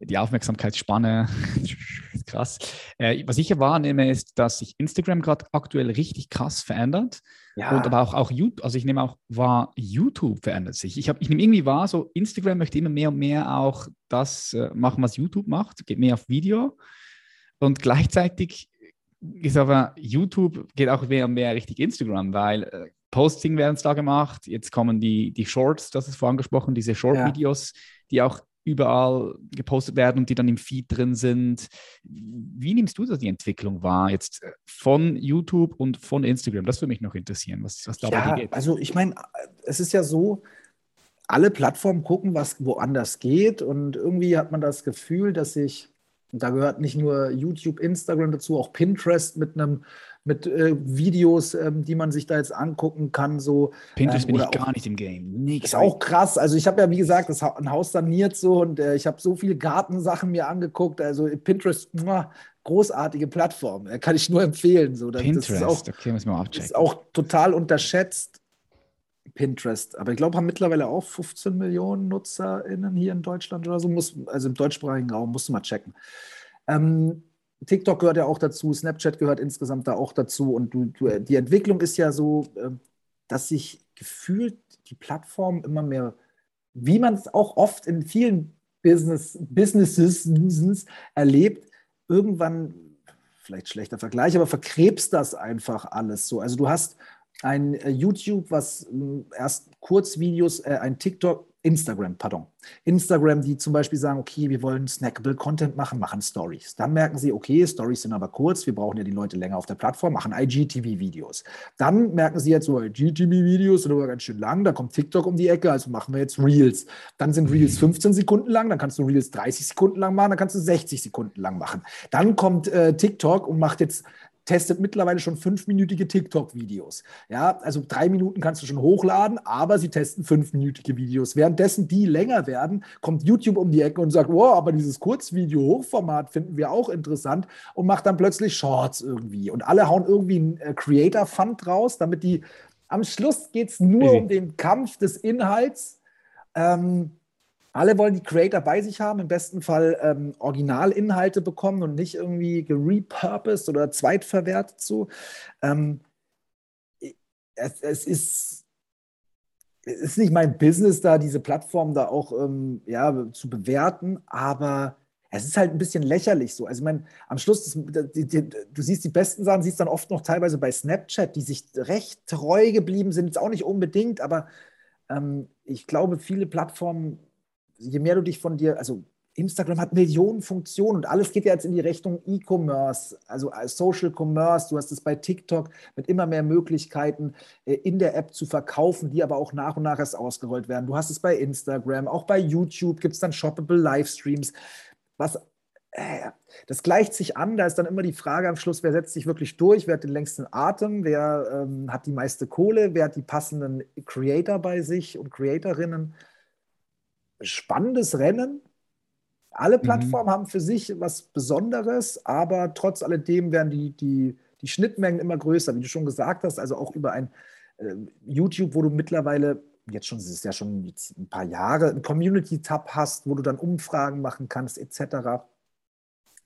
die Aufmerksamkeitsspanne, krass. Äh, was ich wahrnehme, ist, dass sich Instagram gerade aktuell richtig krass verändert. Ja. Und aber auch, auch YouTube, also ich nehme auch wahr, YouTube verändert sich. Ich, ich nehme irgendwie wahr, so Instagram möchte immer mehr und mehr auch das äh, machen, was YouTube macht, geht mehr auf Video. Und gleichzeitig ist aber YouTube geht auch mehr und mehr richtig Instagram, weil äh, Posting werden da gemacht. Jetzt kommen die, die Shorts, das ist vorangesprochen, diese Short-Videos, ja. die auch überall gepostet werden und die dann im Feed drin sind. Wie nimmst du das die Entwicklung wahr jetzt äh, von YouTube und von Instagram? Das würde mich noch interessieren, was, was da ja, geht. Also ich meine, es ist ja so, alle Plattformen gucken, was woanders geht und irgendwie hat man das Gefühl, dass sich da gehört nicht nur YouTube, Instagram dazu, auch Pinterest mit einem mit äh, Videos, ähm, die man sich da jetzt angucken kann. So, Pinterest ähm, bin ich gar nicht im Game. Nix. Ist auch krass. Also ich habe ja, wie gesagt, das ein Haus saniert so und äh, ich habe so viele Gartensachen mir angeguckt. Also Pinterest, muah, großartige Plattform. Äh, kann ich nur empfehlen. So. Das, Pinterest, das ist auch, okay, wir mal abchecken. Ist auch total unterschätzt. Pinterest. Aber ich glaube, haben mittlerweile auch 15 Millionen NutzerInnen hier in Deutschland oder so. Muss, also im deutschsprachigen Raum, musst du mal checken. Ähm, TikTok gehört ja auch dazu, Snapchat gehört insgesamt da auch dazu. Und du, du, die Entwicklung ist ja so, äh, dass sich gefühlt die Plattform immer mehr, wie man es auch oft in vielen Business, Businesses erlebt, irgendwann, vielleicht schlechter Vergleich, aber verkrebst das einfach alles so. Also du hast ein äh, YouTube, was äh, erst Kurzvideos, äh, ein TikTok, Instagram, pardon. Instagram, die zum Beispiel sagen, okay, wir wollen snackable Content machen, machen Stories. Dann merken sie, okay, Stories sind aber kurz, wir brauchen ja die Leute länger auf der Plattform, machen IGTV-Videos. Dann merken sie jetzt so, IGTV-Videos sind aber ganz schön lang, da kommt TikTok um die Ecke, also machen wir jetzt Reels. Dann sind Reels 15 Sekunden lang, dann kannst du Reels 30 Sekunden lang machen, dann kannst du 60 Sekunden lang machen. Dann kommt äh, TikTok und macht jetzt testet mittlerweile schon fünfminütige TikTok-Videos. Ja, also drei Minuten kannst du schon hochladen, aber sie testen fünfminütige Videos. Währenddessen die länger werden, kommt YouTube um die Ecke und sagt, wow, aber dieses Kurzvideo-Hochformat finden wir auch interessant und macht dann plötzlich Shorts irgendwie. Und alle hauen irgendwie einen äh, Creator-Fund raus, damit die am Schluss geht es nur mhm. um den Kampf des Inhalts. Ähm, alle wollen die Creator bei sich haben, im besten Fall ähm, Originalinhalte bekommen und nicht irgendwie gerepurposed oder zweitverwertet so. Ähm, es, es, ist, es ist nicht mein Business, da diese Plattform da auch ähm, ja, zu bewerten, aber es ist halt ein bisschen lächerlich so. Also, ich meine, am Schluss, das, die, die, du siehst die besten Sachen, siehst dann oft noch teilweise bei Snapchat, die sich recht treu geblieben sind, jetzt auch nicht unbedingt, aber ähm, ich glaube, viele Plattformen je mehr du dich von dir, also Instagram hat Millionen Funktionen und alles geht ja jetzt in die Richtung E-Commerce, also Social Commerce. Du hast es bei TikTok mit immer mehr Möglichkeiten äh, in der App zu verkaufen, die aber auch nach und nach erst ausgerollt werden. Du hast es bei Instagram, auch bei YouTube gibt es dann shoppable Livestreams. Was, äh, das gleicht sich an, da ist dann immer die Frage am Schluss, wer setzt sich wirklich durch, wer hat den längsten Atem, wer ähm, hat die meiste Kohle, wer hat die passenden Creator bei sich und Creatorinnen spannendes Rennen. Alle mhm. Plattformen mhm. haben für sich was Besonderes, aber trotz alledem werden die, die, die Schnittmengen immer größer, wie du schon gesagt hast. Also auch über ein äh, YouTube, wo du mittlerweile, jetzt schon, das ist ja schon ein paar Jahre, einen Community-Tab hast, wo du dann Umfragen machen kannst, etc.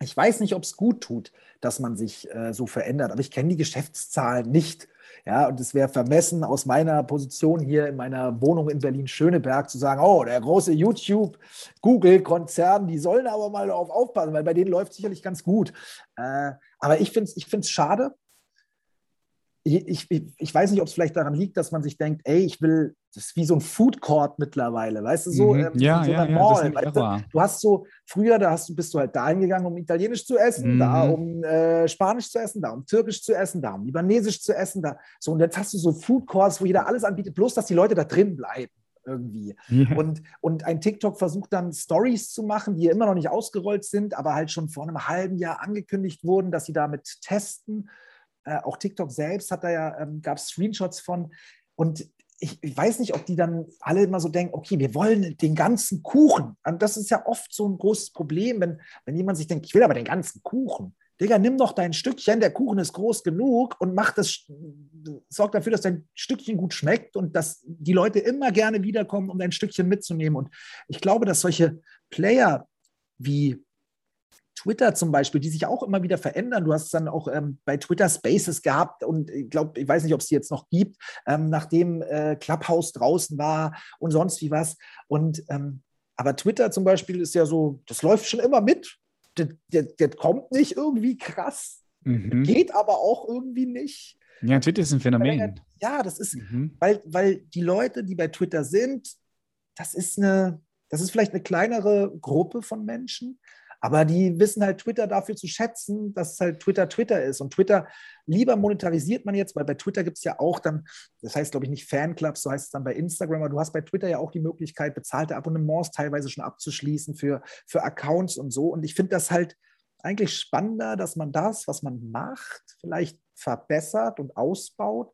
Ich weiß nicht, ob es gut tut, dass man sich äh, so verändert, aber ich kenne die Geschäftszahlen nicht. Ja, und es wäre vermessen aus meiner Position hier in meiner Wohnung in Berlin-Schöneberg zu sagen, oh, der große YouTube, Google-Konzern, die sollen aber mal darauf aufpassen, weil bei denen läuft sicherlich ganz gut. Äh, aber ich finde es ich schade, ich, ich, ich, weiß nicht, ob es vielleicht daran liegt, dass man sich denkt, ey, ich will, das ist wie so ein Food Court mittlerweile, weißt du, so, mhm. ähm, ja, so ja, ja, Mall, weißt du? du? hast so, früher, da hast du, bist du halt dahin gegangen, um Italienisch zu essen, mhm. da um äh, Spanisch zu essen, da um Türkisch zu essen, da um Libanesisch zu essen, da, so, und jetzt hast du so Food Courts, wo jeder alles anbietet, bloß, dass die Leute da drin bleiben irgendwie. Ja. Und, und ein TikTok versucht dann Stories zu machen, die ja immer noch nicht ausgerollt sind, aber halt schon vor einem halben Jahr angekündigt wurden, dass sie damit testen äh, auch TikTok selbst hat da ja, ähm, gab es Screenshots von. Und ich, ich, weiß nicht, ob die dann alle immer so denken, okay, wir wollen den ganzen Kuchen. Und das ist ja oft so ein großes Problem, wenn, wenn jemand sich denkt, ich will aber den ganzen Kuchen. Digga, nimm doch dein Stückchen, der Kuchen ist groß genug und mach das, sorg dafür, dass dein Stückchen gut schmeckt und dass die Leute immer gerne wiederkommen, um dein Stückchen mitzunehmen. Und ich glaube, dass solche Player wie Twitter zum Beispiel, die sich auch immer wieder verändern. Du hast es dann auch ähm, bei Twitter Spaces gehabt und ich glaube, ich weiß nicht, ob es die jetzt noch gibt, ähm, nachdem äh, Clubhouse draußen war und sonst wie was. Und ähm, aber Twitter zum Beispiel ist ja so, das läuft schon immer mit. Das, das, das kommt nicht irgendwie krass, mhm. geht aber auch irgendwie nicht. Ja, Twitter ist ein Phänomen. Ja, das ist, mhm. weil, weil die Leute, die bei Twitter sind, das ist eine, das ist vielleicht eine kleinere Gruppe von Menschen, aber die wissen halt Twitter dafür zu schätzen, dass halt Twitter Twitter ist. Und Twitter lieber monetarisiert man jetzt, weil bei Twitter gibt es ja auch dann, das heißt, glaube ich, nicht Fanclubs, so heißt es dann bei Instagram, aber du hast bei Twitter ja auch die Möglichkeit, bezahlte Abonnements teilweise schon abzuschließen für, für Accounts und so. Und ich finde das halt eigentlich spannender, dass man das, was man macht, vielleicht verbessert und ausbaut,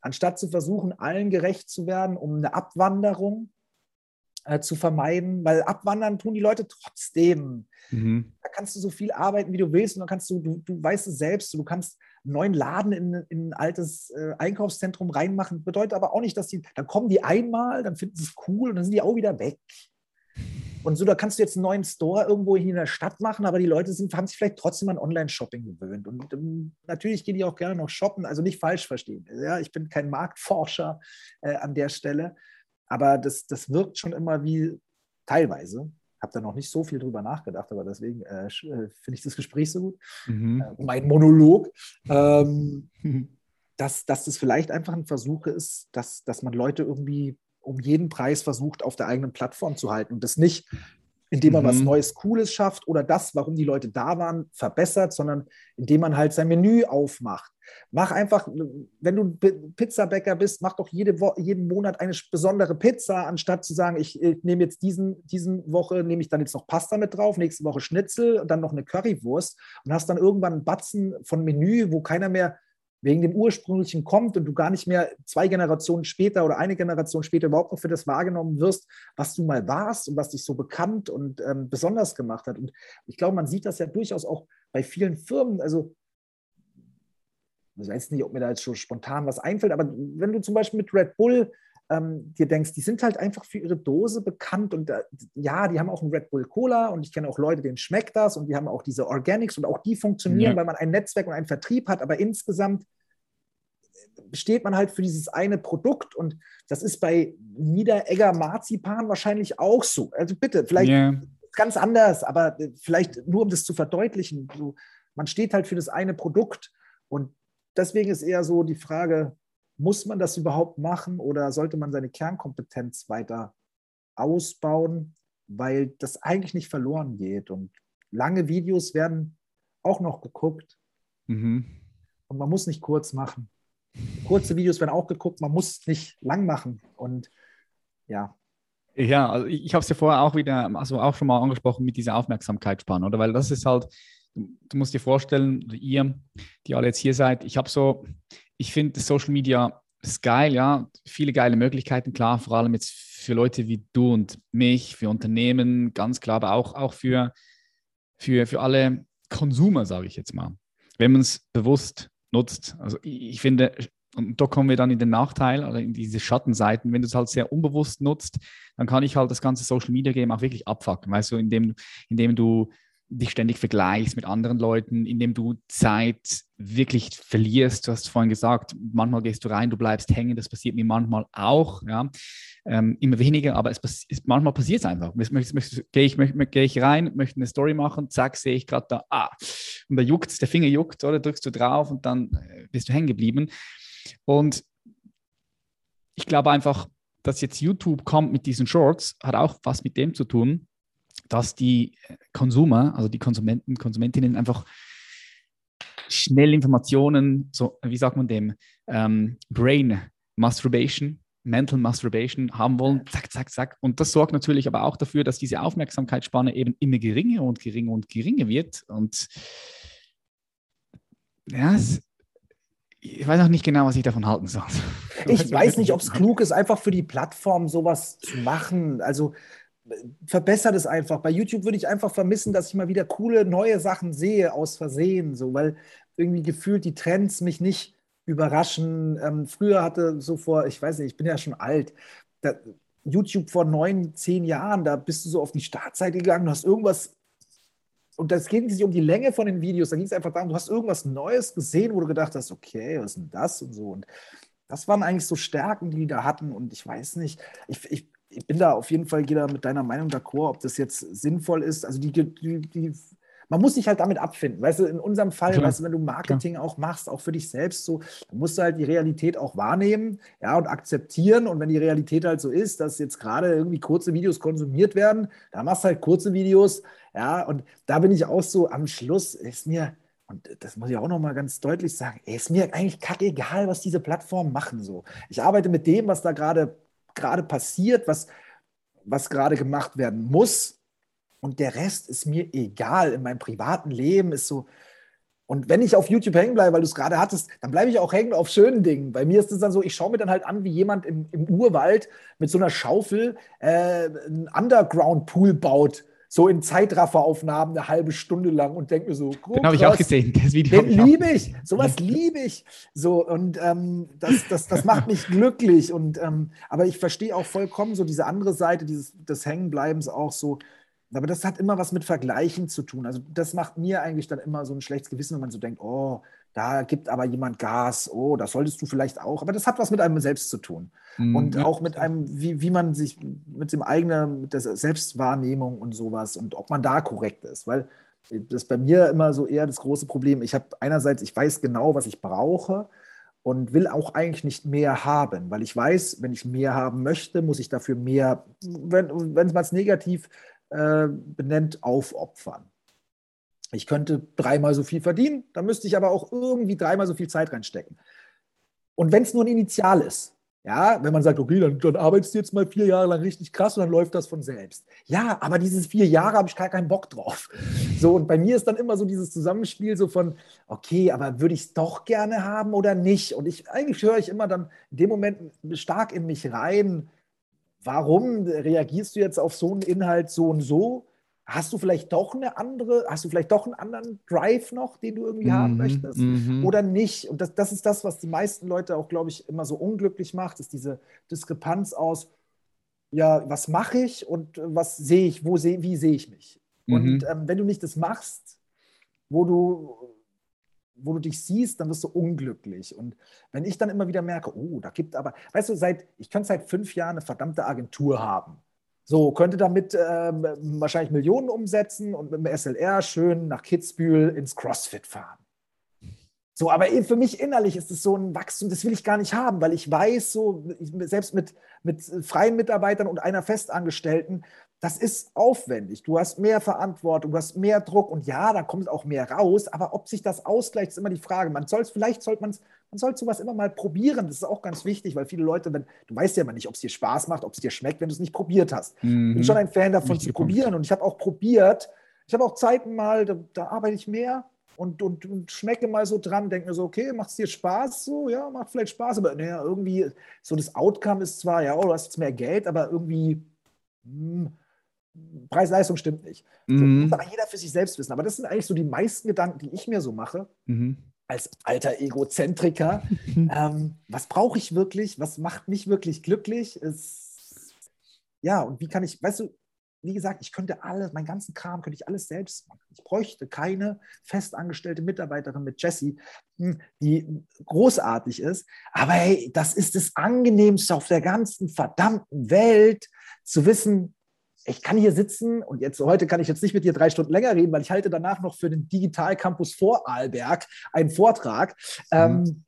anstatt zu versuchen, allen gerecht zu werden, um eine Abwanderung äh, zu vermeiden, weil abwandern tun die Leute trotzdem. Mhm. Da kannst du so viel arbeiten, wie du willst, und dann kannst du, du, du weißt es selbst, du kannst einen neuen Laden in, in ein altes äh, Einkaufszentrum reinmachen. Bedeutet aber auch nicht, dass die, dann kommen die einmal, dann finden sie es cool und dann sind die auch wieder weg. Und so, da kannst du jetzt einen neuen Store irgendwo hier in der Stadt machen, aber die Leute sind, haben sich vielleicht trotzdem an Online-Shopping gewöhnt. Und ähm, natürlich gehen die auch gerne noch shoppen, also nicht falsch verstehen. Ja, ich bin kein Marktforscher äh, an der Stelle. Aber das, das wirkt schon immer wie teilweise. Habe da noch nicht so viel drüber nachgedacht, aber deswegen äh, äh finde ich das Gespräch so gut. Mhm. Äh, mein Monolog. Ähm, dass, dass das vielleicht einfach ein Versuch ist, dass, dass man Leute irgendwie um jeden Preis versucht, auf der eigenen Plattform zu halten und das nicht indem man mhm. was Neues, Cooles schafft oder das, warum die Leute da waren, verbessert, sondern indem man halt sein Menü aufmacht. Mach einfach, wenn du Pizzabäcker bist, mach doch jede Wo jeden Monat eine besondere Pizza, anstatt zu sagen, ich, ich nehme jetzt diesen, diesen Woche, nehme ich dann jetzt noch Pasta mit drauf, nächste Woche Schnitzel und dann noch eine Currywurst und hast dann irgendwann einen Batzen von Menü, wo keiner mehr wegen dem ursprünglichen kommt und du gar nicht mehr zwei Generationen später oder eine Generation später überhaupt noch für das wahrgenommen wirst, was du mal warst und was dich so bekannt und ähm, besonders gemacht hat. Und ich glaube, man sieht das ja durchaus auch bei vielen Firmen. Also ich weiß nicht, ob mir da jetzt schon spontan was einfällt, aber wenn du zum Beispiel mit Red Bull ähm, dir denkst, die sind halt einfach für ihre Dose bekannt und äh, ja, die haben auch einen Red Bull Cola und ich kenne auch Leute, denen schmeckt das und die haben auch diese Organics und auch die funktionieren, ja. weil man ein Netzwerk und einen Vertrieb hat, aber insgesamt steht man halt für dieses eine Produkt und das ist bei Niederegger Marzipan wahrscheinlich auch so. Also bitte, vielleicht yeah. ganz anders, aber äh, vielleicht nur um das zu verdeutlichen. So, man steht halt für das eine Produkt und deswegen ist eher so die Frage, muss man das überhaupt machen oder sollte man seine Kernkompetenz weiter ausbauen, weil das eigentlich nicht verloren geht. Und lange Videos werden auch noch geguckt. Mhm. Und man muss nicht kurz machen. Kurze Videos werden auch geguckt, man muss nicht lang machen. Und ja. Ja, also ich habe es ja vorher auch wieder, also auch schon mal angesprochen mit dieser Aufmerksamkeitsspanne, oder? Weil das ist halt, du musst dir vorstellen, ihr, die alle jetzt hier seid, ich habe so, ich finde Social Media ist geil, ja, viele geile Möglichkeiten, klar, vor allem jetzt für Leute wie du und mich, für Unternehmen, ganz klar, aber auch, auch für, für, für alle Konsumer, sage ich jetzt mal. Wenn man es bewusst nutzt. Also ich, ich finde, und da kommen wir dann in den Nachteil oder in diese Schattenseiten. Wenn du es halt sehr unbewusst nutzt, dann kann ich halt das ganze Social Media Game auch wirklich abfacken. Weißt du, indem, indem du dich ständig vergleichst mit anderen Leuten, indem du Zeit wirklich verlierst. Du hast vorhin gesagt, manchmal gehst du rein, du bleibst hängen. Das passiert mir manchmal auch. Ja. Ähm, immer weniger, aber es ist, manchmal passiert es einfach. Gehe ich, geh ich rein, möchte eine Story machen, zack, sehe ich gerade da, ah, und da juckt der Finger juckt, oder drückst du drauf und dann äh, bist du hängen geblieben. Und ich glaube einfach, dass jetzt YouTube kommt mit diesen Shorts, hat auch was mit dem zu tun, dass die Konsumer, also die Konsumenten, Konsumentinnen einfach schnell Informationen, so wie sagt man dem, ähm, Brain Masturbation, Mental Masturbation haben wollen, zack, zack, zack. Und das sorgt natürlich aber auch dafür, dass diese Aufmerksamkeitsspanne eben immer geringer und geringer und geringer wird. Und ja, es, ich weiß auch nicht genau, was ich davon halten soll. Ich weiß nicht, ob es klug ist, einfach für die Plattform sowas zu machen. Also verbessert es einfach. Bei YouTube würde ich einfach vermissen, dass ich mal wieder coole neue Sachen sehe aus Versehen, so, weil irgendwie gefühlt die Trends mich nicht überraschen. Ähm, früher hatte so vor, ich weiß nicht, ich bin ja schon alt, da, YouTube vor neun, zehn Jahren, da bist du so auf die Startseite gegangen, du hast irgendwas, und das ging nicht um die Länge von den Videos, da ging es einfach darum, du hast irgendwas Neues gesehen, wo du gedacht hast, okay, was ist denn das und so. Und das waren eigentlich so Stärken, die die da hatten. Und ich weiß nicht, ich, ich ich bin da auf jeden Fall jeder mit deiner Meinung d'accord, ob das jetzt sinnvoll ist. Also die, die, die, man muss sich halt damit abfinden. Weißt du, in unserem Fall, weißt du, wenn du Marketing Klar. auch machst, auch für dich selbst so, dann musst du halt die Realität auch wahrnehmen, ja, und akzeptieren. Und wenn die Realität halt so ist, dass jetzt gerade irgendwie kurze Videos konsumiert werden, dann machst du halt kurze Videos, ja, und da bin ich auch so, am Schluss ist mir, und das muss ich auch nochmal ganz deutlich sagen, ey, ist mir eigentlich kackegal, was diese Plattformen machen so. Ich arbeite mit dem, was da gerade gerade passiert, was, was gerade gemacht werden muss. Und der Rest ist mir egal. In meinem privaten Leben ist so. Und wenn ich auf YouTube hängen bleibe, weil du es gerade hattest, dann bleibe ich auch hängen auf schönen Dingen. Bei mir ist es dann so, ich schaue mir dann halt an, wie jemand im, im Urwald mit so einer Schaufel äh, einen Underground-Pool baut so in Zeitrafferaufnahmen eine halbe Stunde lang und denke mir so, oh, den habe ich auch gesehen, das Video. Den liebe ich, sowas liebe ich. So, und ähm, das, das, das macht mich glücklich. Und, ähm, aber ich verstehe auch vollkommen so diese andere Seite dieses, des Hängenbleibens auch so. Aber das hat immer was mit Vergleichen zu tun. Also das macht mir eigentlich dann immer so ein schlechtes Gewissen, wenn man so denkt, oh, da gibt aber jemand Gas, oh, das solltest du vielleicht auch. Aber das hat was mit einem selbst zu tun. Mhm. Und auch mit einem, wie, wie man sich mit dem eigenen, mit der Selbstwahrnehmung und sowas und ob man da korrekt ist. Weil das ist bei mir immer so eher das große Problem. Ich habe einerseits, ich weiß genau, was ich brauche und will auch eigentlich nicht mehr haben, weil ich weiß, wenn ich mehr haben möchte, muss ich dafür mehr, wenn, wenn man es negativ äh, benennt, aufopfern. Ich könnte dreimal so viel verdienen, dann müsste ich aber auch irgendwie dreimal so viel Zeit reinstecken. Und wenn es nur ein Initial ist, ja, wenn man sagt, okay, dann, dann, arbeitest du jetzt mal vier Jahre lang richtig krass und dann läuft das von selbst. Ja, aber dieses vier Jahre habe ich gar keinen Bock drauf. So, und bei mir ist dann immer so dieses Zusammenspiel so von, okay, aber würde ich es doch gerne haben oder nicht? Und ich, eigentlich höre ich immer dann in dem Moment stark in mich rein, warum reagierst du jetzt auf so einen Inhalt so und so? Hast du vielleicht doch eine andere, hast du vielleicht doch einen anderen Drive noch, den du irgendwie mhm, haben möchtest mhm. oder nicht? Und das, das ist das, was die meisten Leute auch, glaube ich, immer so unglücklich macht, ist diese Diskrepanz aus, ja, was mache ich und was sehe ich, wo sehe, wie sehe ich mich? Mhm. Und ähm, wenn du nicht das machst, wo du, wo du dich siehst, dann wirst du unglücklich. Und wenn ich dann immer wieder merke, oh, da gibt aber, weißt du, seit, ich könnte seit fünf Jahren eine verdammte Agentur haben so, könnte damit ähm, wahrscheinlich Millionen umsetzen und mit dem SLR schön nach Kitzbühel ins CrossFit fahren. So, aber für mich innerlich ist es so ein Wachstum, das will ich gar nicht haben, weil ich weiß, so, selbst mit, mit freien Mitarbeitern und einer Festangestellten, das ist aufwendig. Du hast mehr Verantwortung, du hast mehr Druck und ja, da kommt auch mehr raus. Aber ob sich das ausgleicht, ist immer die Frage. Man soll vielleicht sollte man es, man soll sowas immer mal probieren. Das ist auch ganz wichtig, weil viele Leute, wenn du weißt ja immer nicht, ob es dir Spaß macht, ob es dir schmeckt, wenn du es nicht probiert hast. Mhm. Ich bin schon ein Fan davon nicht zu probieren und ich habe auch probiert. Ich habe auch Zeiten mal, da, da arbeite ich mehr und, und, und, schmecke mal so dran, denke mir so, okay, macht es dir Spaß? So, ja, macht vielleicht Spaß, aber naja, irgendwie, so das Outcome ist zwar, ja, oh, du hast jetzt mehr Geld, aber irgendwie, hm, Preis-Leistung stimmt nicht. Mhm. So, muss aber jeder für sich selbst wissen. Aber das sind eigentlich so die meisten Gedanken, die ich mir so mache. Mhm. Als alter Egozentriker. ähm, was brauche ich wirklich? Was macht mich wirklich glücklich? Ist, ja, und wie kann ich, weißt du, wie gesagt, ich könnte alles, meinen ganzen Kram könnte ich alles selbst machen. Ich bräuchte keine festangestellte Mitarbeiterin mit Jessie, hm, die großartig ist. Aber hey, das ist das Angenehmste auf der ganzen verdammten Welt, zu wissen, ich kann hier sitzen und jetzt heute kann ich jetzt nicht mit dir drei Stunden länger reden, weil ich halte danach noch für den Digital Campus Vorarlberg einen Vortrag. Mhm. Ähm,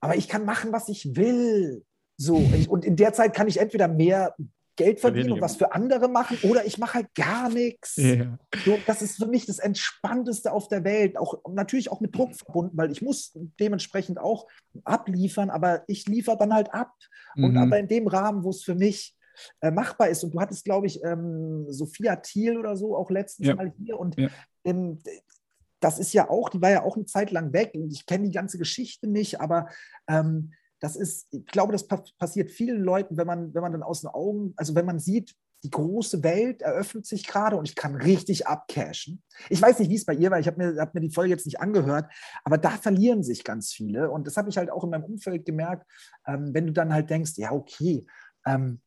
aber ich kann machen, was ich will. So, ich, und in der Zeit kann ich entweder mehr Geld verdienen und was für andere machen oder ich mache halt gar nichts. Yeah. So, das ist für mich das Entspannteste auf der Welt. Auch natürlich auch mit Druck verbunden, weil ich muss dementsprechend auch abliefern, aber ich liefere dann halt ab. Mhm. Und aber in dem Rahmen, wo es für mich äh, machbar ist. Und du hattest, glaube ich, ähm, Sophia Thiel oder so auch letztens ja. mal hier. Und ja. ähm, das ist ja auch, die war ja auch eine Zeit lang weg. Und ich kenne die ganze Geschichte nicht, aber ähm, das ist, ich glaube, das pa passiert vielen Leuten, wenn man, wenn man dann aus den Augen, also wenn man sieht, die große Welt eröffnet sich gerade und ich kann richtig abcashen. Ich weiß nicht, wie es bei ihr war, ich habe mir, hab mir die Folge jetzt nicht angehört, aber da verlieren sich ganz viele. Und das habe ich halt auch in meinem Umfeld gemerkt, ähm, wenn du dann halt denkst, ja, okay, ähm,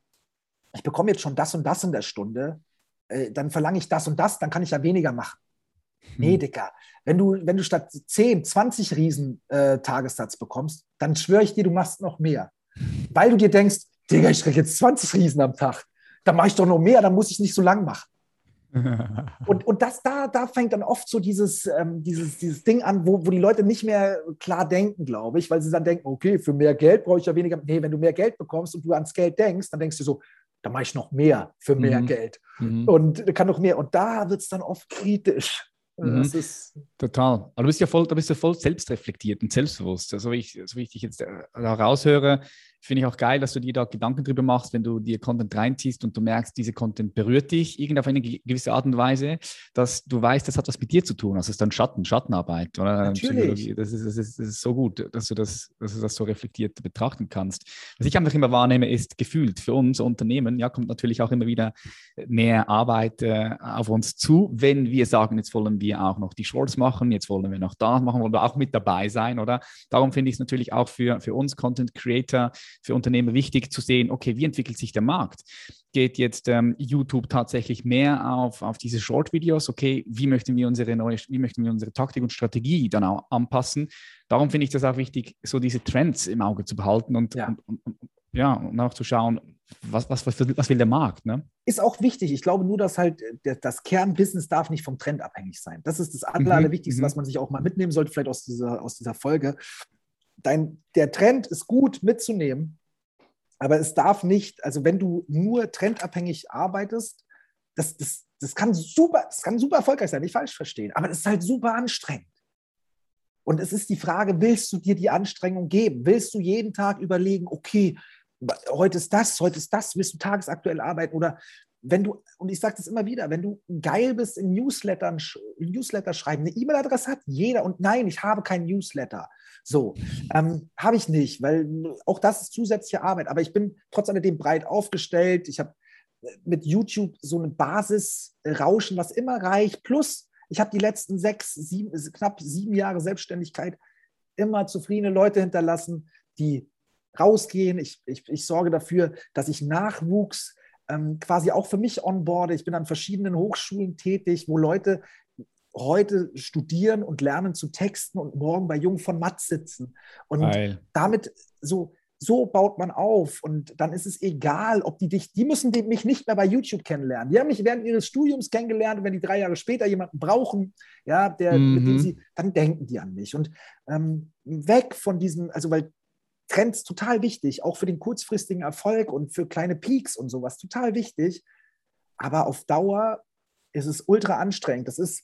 ich bekomme jetzt schon das und das in der Stunde, äh, dann verlange ich das und das, dann kann ich ja weniger machen. Hm. Nee, Dicker. Wenn du, wenn du statt 10, 20 Riesen äh, Tagessatz bekommst, dann schwöre ich dir, du machst noch mehr. Weil du dir denkst, Digga, ich kriege jetzt 20 Riesen am Tag. Dann mache ich doch noch mehr, dann muss ich nicht so lang machen. und, und das da, da fängt dann oft so dieses, ähm, dieses, dieses Ding an, wo, wo die Leute nicht mehr klar denken, glaube ich, weil sie dann denken, okay, für mehr Geld brauche ich ja weniger. Nee, wenn du mehr Geld bekommst und du ans Geld denkst, dann denkst du so, da mache ich noch mehr für mehr mhm. Geld mhm. und kann noch mehr. Und da wird es dann oft kritisch. Mhm. Total. Aber du bist ja voll, du bist ja voll selbstreflektiert und selbstbewusst. Also, wie ich, so wie ich dich jetzt äh, da raushöre, Finde ich auch geil, dass du dir da Gedanken drüber machst, wenn du dir Content reinziehst und du merkst, diese Content berührt dich irgendwie auf eine gewisse Art und Weise, dass du weißt, das hat was mit dir zu tun. Also es ist dann Schatten, Schattenarbeit oder Natürlich. Das ist, das, ist, das ist so gut, dass du, das, dass du das so reflektiert betrachten kannst. Was ich einfach immer wahrnehme, ist gefühlt für uns Unternehmen, ja, kommt natürlich auch immer wieder mehr Arbeit äh, auf uns zu, wenn wir sagen, jetzt wollen wir auch noch die Shorts machen, jetzt wollen wir noch da machen, wollen wir auch mit dabei sein, oder? Darum finde ich es natürlich auch für, für uns Content Creator für Unternehmen wichtig zu sehen, okay, wie entwickelt sich der Markt? Geht jetzt ähm, YouTube tatsächlich mehr auf, auf diese Short-Videos? Okay, wie möchten wir unsere neue, wie möchten wir unsere Taktik und Strategie dann auch anpassen? Darum finde ich das auch wichtig, so diese Trends im Auge zu behalten und, ja. und, und, und ja, und auch zu schauen, was, was, was, will der Markt? Ne? Ist auch wichtig. Ich glaube nur, dass halt das Kernbusiness darf nicht vom Trend abhängig sein. Das ist das mhm. Allerwichtigste, mhm. was man sich auch mal mitnehmen sollte, vielleicht aus dieser, aus dieser Folge dein, der Trend ist gut mitzunehmen, aber es darf nicht, also wenn du nur trendabhängig arbeitest, das, das, das kann super, das kann super erfolgreich sein, nicht falsch verstehen, aber es ist halt super anstrengend. Und es ist die Frage, willst du dir die Anstrengung geben? Willst du jeden Tag überlegen, okay, heute ist das, heute ist das, willst du tagesaktuell arbeiten oder wenn du, und ich sage das immer wieder, wenn du geil bist in Newslettern, Newsletter schreiben, eine E-Mail-Adresse hat jeder und nein, ich habe kein Newsletter. So, ähm, habe ich nicht, weil auch das ist zusätzliche Arbeit, aber ich bin trotz alledem breit aufgestellt. Ich habe mit YouTube so eine Basisrauschen, was immer reicht, plus ich habe die letzten sechs, sieben, knapp sieben Jahre Selbstständigkeit immer zufriedene Leute hinterlassen, die rausgehen. Ich, ich, ich sorge dafür, dass ich Nachwuchs ähm, quasi auch für mich onboarde. Ich bin an verschiedenen Hochschulen tätig, wo Leute heute studieren und lernen zu texten und morgen bei Jung von Matt sitzen. Und Geil. damit so, so baut man auf. Und dann ist es egal, ob die dich, die müssen mich nicht mehr bei YouTube kennenlernen. Die haben mich während ihres Studiums kennengelernt und wenn die drei Jahre später jemanden brauchen, ja, der, mhm. mit dem mhm. sie, dann denken die an mich. Und ähm, weg von diesem, also weil Trends total wichtig, auch für den kurzfristigen Erfolg und für kleine Peaks und sowas, total wichtig. Aber auf Dauer ist es ultra anstrengend. Das ist,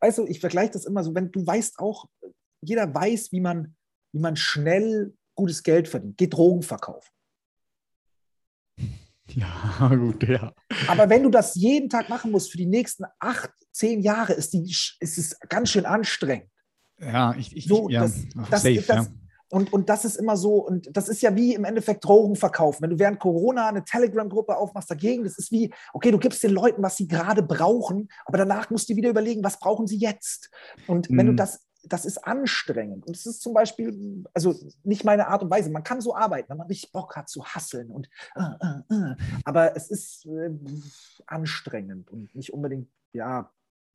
weißt du, ich vergleiche das immer so, wenn du weißt auch, jeder weiß, wie man, wie man schnell gutes Geld verdient, geht Drogen verkaufen. Ja, gut, ja. Aber wenn du das jeden Tag machen musst für die nächsten acht, zehn Jahre, ist, die, ist es ganz schön anstrengend. Ja, ich, ich so, ja, das, das, safe, das, ja. Und, und das ist immer so, und das ist ja wie im Endeffekt Drogen verkaufen. Wenn du während Corona eine Telegram-Gruppe aufmachst dagegen, das ist wie, okay, du gibst den Leuten, was sie gerade brauchen, aber danach musst du wieder überlegen, was brauchen sie jetzt? Und wenn du mhm. das, das ist anstrengend. Und es ist zum Beispiel, also nicht meine Art und Weise. Man kann so arbeiten, wenn man richtig Bock hat zu hasseln und, äh, äh, äh. aber es ist äh, anstrengend und nicht unbedingt, ja,